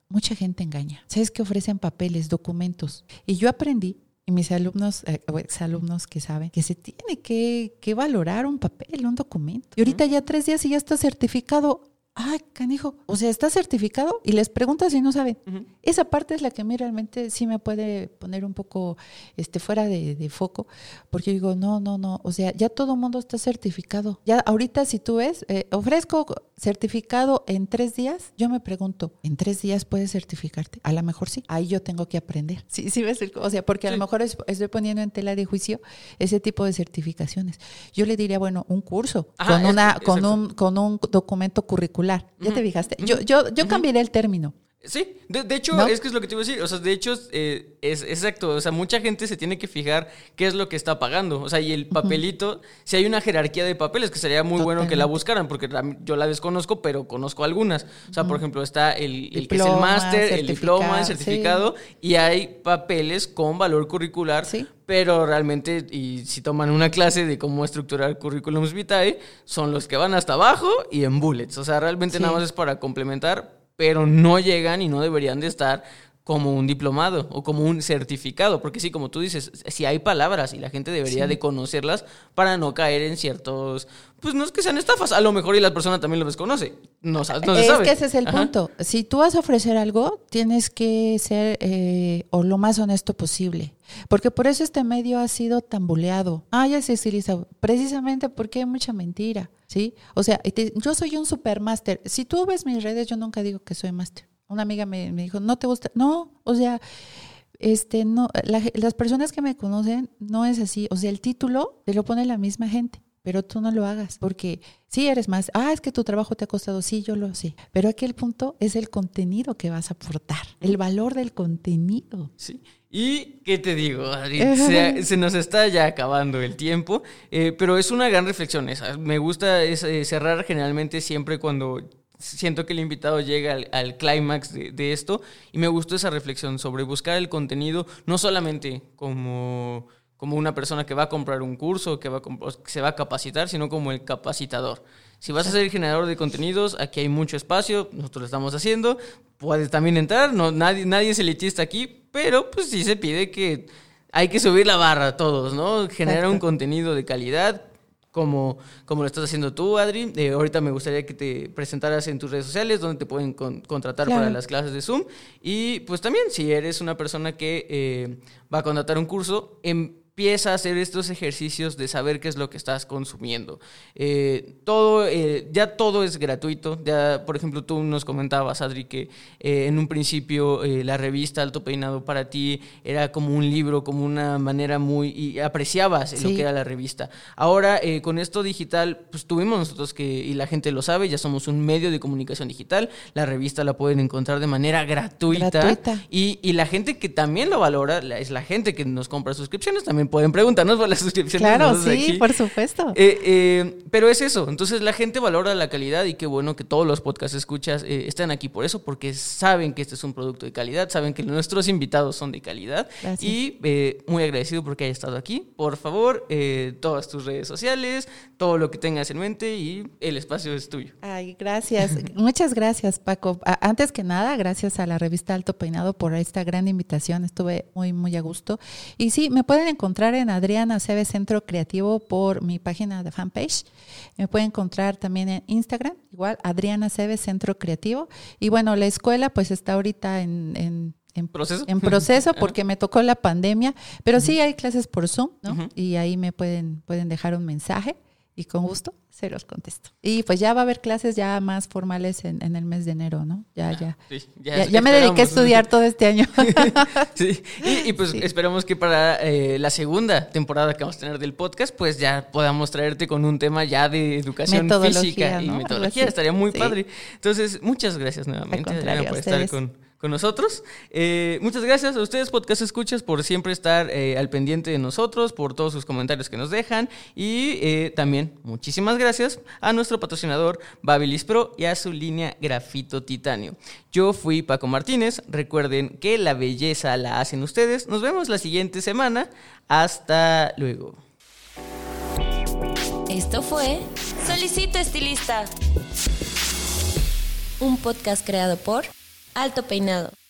mucha gente engaña. ¿Sabes que ofrecen papeles, documentos? Y yo aprendí y mis alumnos, eh, o exalumnos que saben que se tiene que, que, valorar un papel, un documento. Y ahorita ya tres días y ya está certificado ay, canijo, o sea, está certificado y les preguntas si no saben. Esa parte es la que a mí realmente sí me puede poner un poco este, fuera de, foco, porque yo digo, no, no, no, o sea, ya todo el mundo está certificado. Ya ahorita si tú ves, eh, ofrezco certificado en tres días, yo me pregunto, ¿en tres días puedes certificarte? A lo mejor sí, ahí yo tengo que aprender. Sí, sí ves, o sea, porque a lo mejor estoy poniendo en tela de juicio ese tipo de certificaciones. Yo le diría, bueno, un curso con, una, con, un, con un documento curricular ¿Ya te fijaste? Yo, yo, yo cambiaré el término. Sí, de, hecho, es que es lo que te iba a decir. O sea, de hecho, eh, es exacto. O sea, mucha gente se tiene que fijar qué es lo que está pagando. O sea, y el papelito, si hay una jerarquía de papeles, que sería muy bueno que la buscaran, porque yo la desconozco, pero conozco algunas. O sea, por ejemplo, está el, que es el máster, el diploma, el certificado, y hay papeles con valor curricular. Pero realmente, y si toman una clase de cómo estructurar currículums vitae, son los que van hasta abajo y en bullets. O sea, realmente nada más es para complementar, pero no llegan y no deberían de estar como un diplomado o como un certificado, porque sí, como tú dices, si hay palabras y la gente debería de conocerlas para no caer en ciertos, pues no es que sean estafas, a lo mejor y la persona también lo desconoce, no, no se es sabe. que ese es el Ajá. punto. Si tú vas a ofrecer algo, tienes que ser eh, o lo más honesto posible. Porque por eso este medio ha sido tan buleado. Ah, ya se utiliza. Precisamente porque hay mucha mentira. ¿Sí? O sea, te- yo soy un supermáster. Si tú ves mis redes, yo nunca digo que soy máster. Una amiga me, me dijo, ¿no te gusta? No, o sea, este, no, la- las personas que me conocen no es así. O sea, el título te lo pone la misma gente, pero tú no lo hagas porque sí eres más. Ah, es que tu trabajo te ha costado. Sí, yo lo sé. Pero aquí el punto es el contenido que vas a aportar, el valor del contenido. Sí. ¿Y qué te digo? [LAUGHS] Se, se nos está ya acabando el tiempo, eh, pero es una gran reflexión esa. Me gusta es, eh, cerrar generalmente siempre cuando siento que el invitado llega al, al clímax de, de esto y me gustó esa reflexión sobre buscar el contenido no solamente como, como una persona que va a comprar un curso, que, va a que se va a capacitar, sino como el capacitador. Si vas a ser generador de contenidos, aquí hay mucho espacio, nosotros lo estamos haciendo, puedes también entrar, no, nadie, nadie es elitista aquí, pero pues sí se pide que hay que subir la barra a todos, ¿no? Generar un contenido de calidad, como, como lo estás haciendo tú, Adri. Eh, ahorita me gustaría que te presentaras en tus redes sociales, donde te pueden con- contratar Claro. para las clases de Zoom. Y pues también, si eres una persona que eh, va a contratar un curso, empieza a hacer estos ejercicios de saber qué es lo que estás consumiendo. Eh, todo, eh, ya todo es gratuito. Ya, por ejemplo, tú nos comentabas, Adri, que eh, en un principio eh, la revista Alto Peinado para ti era como un libro, como una manera muy... y apreciabas lo Sí. que era la revista. Ahora, con esto digital, pues tuvimos nosotros que, y la gente lo sabe, ya somos un medio de comunicación digital. La revista la pueden encontrar de manera gratuita. Gratuita. Y, y la gente que también lo valora, es la gente que nos compra suscripciones, también pueden preguntarnos por las suscripciones. Claro, sí, aquí. por supuesto. Eh, eh, pero es eso, entonces la gente valora la calidad y qué bueno que todos los podcasts escuchas eh, están aquí por eso, porque saben que este es un producto de calidad, saben que nuestros invitados son de calidad Gracias. y eh, muy agradecido porque haya estado aquí. Por favor, eh, todas tus redes sociales, todo lo que tengas en mente y el espacio es tuyo. Ay, gracias. [LAUGHS] Muchas gracias, Paco. Antes que nada, gracias a la revista Alto Peinado por esta gran invitación. Estuve muy, muy a gusto. Y sí, me pueden encontrar en Adriana Cebe Centro Creativo por mi página de fanpage. Me pueden encontrar también en Instagram, igual, Adriana Cebe Centro Creativo. Y bueno, la escuela pues está ahorita en... en en ¿Proceso? En proceso [LAUGHS] porque me tocó la pandemia, pero sí hay clases por Zoom. Y ahí me pueden, pueden dejar un mensaje y con gusto se los contesto. Y pues ya va a haber clases ya más formales en, en el mes de enero, ¿no? Ya, ya. Sí, Ya, ya me dediqué a estudiar todo este año. [LAUGHS] Sí, y, y, pues Sí. esperamos que para eh, la segunda temporada que vamos a tener del podcast, pues ya podamos traerte con un tema ya de educación Metodología, física y metodología. Estaría muy padre. Entonces, muchas gracias nuevamente, Adriana, por estar con, con nosotros. Eh, muchas gracias a ustedes, podcast escuchas, por siempre estar eh, al pendiente de nosotros, por todos sus comentarios que nos dejan. Y eh, también muchísimas gracias a nuestro patrocinador Babilis Pro y a su línea Grafito Titanio. Yo fui Paco Martínez. Recuerden que la belleza la hacen ustedes. Nos vemos la siguiente semana. Hasta luego. Esto fue Solicito Estilista, un podcast creado por Alto Peinado.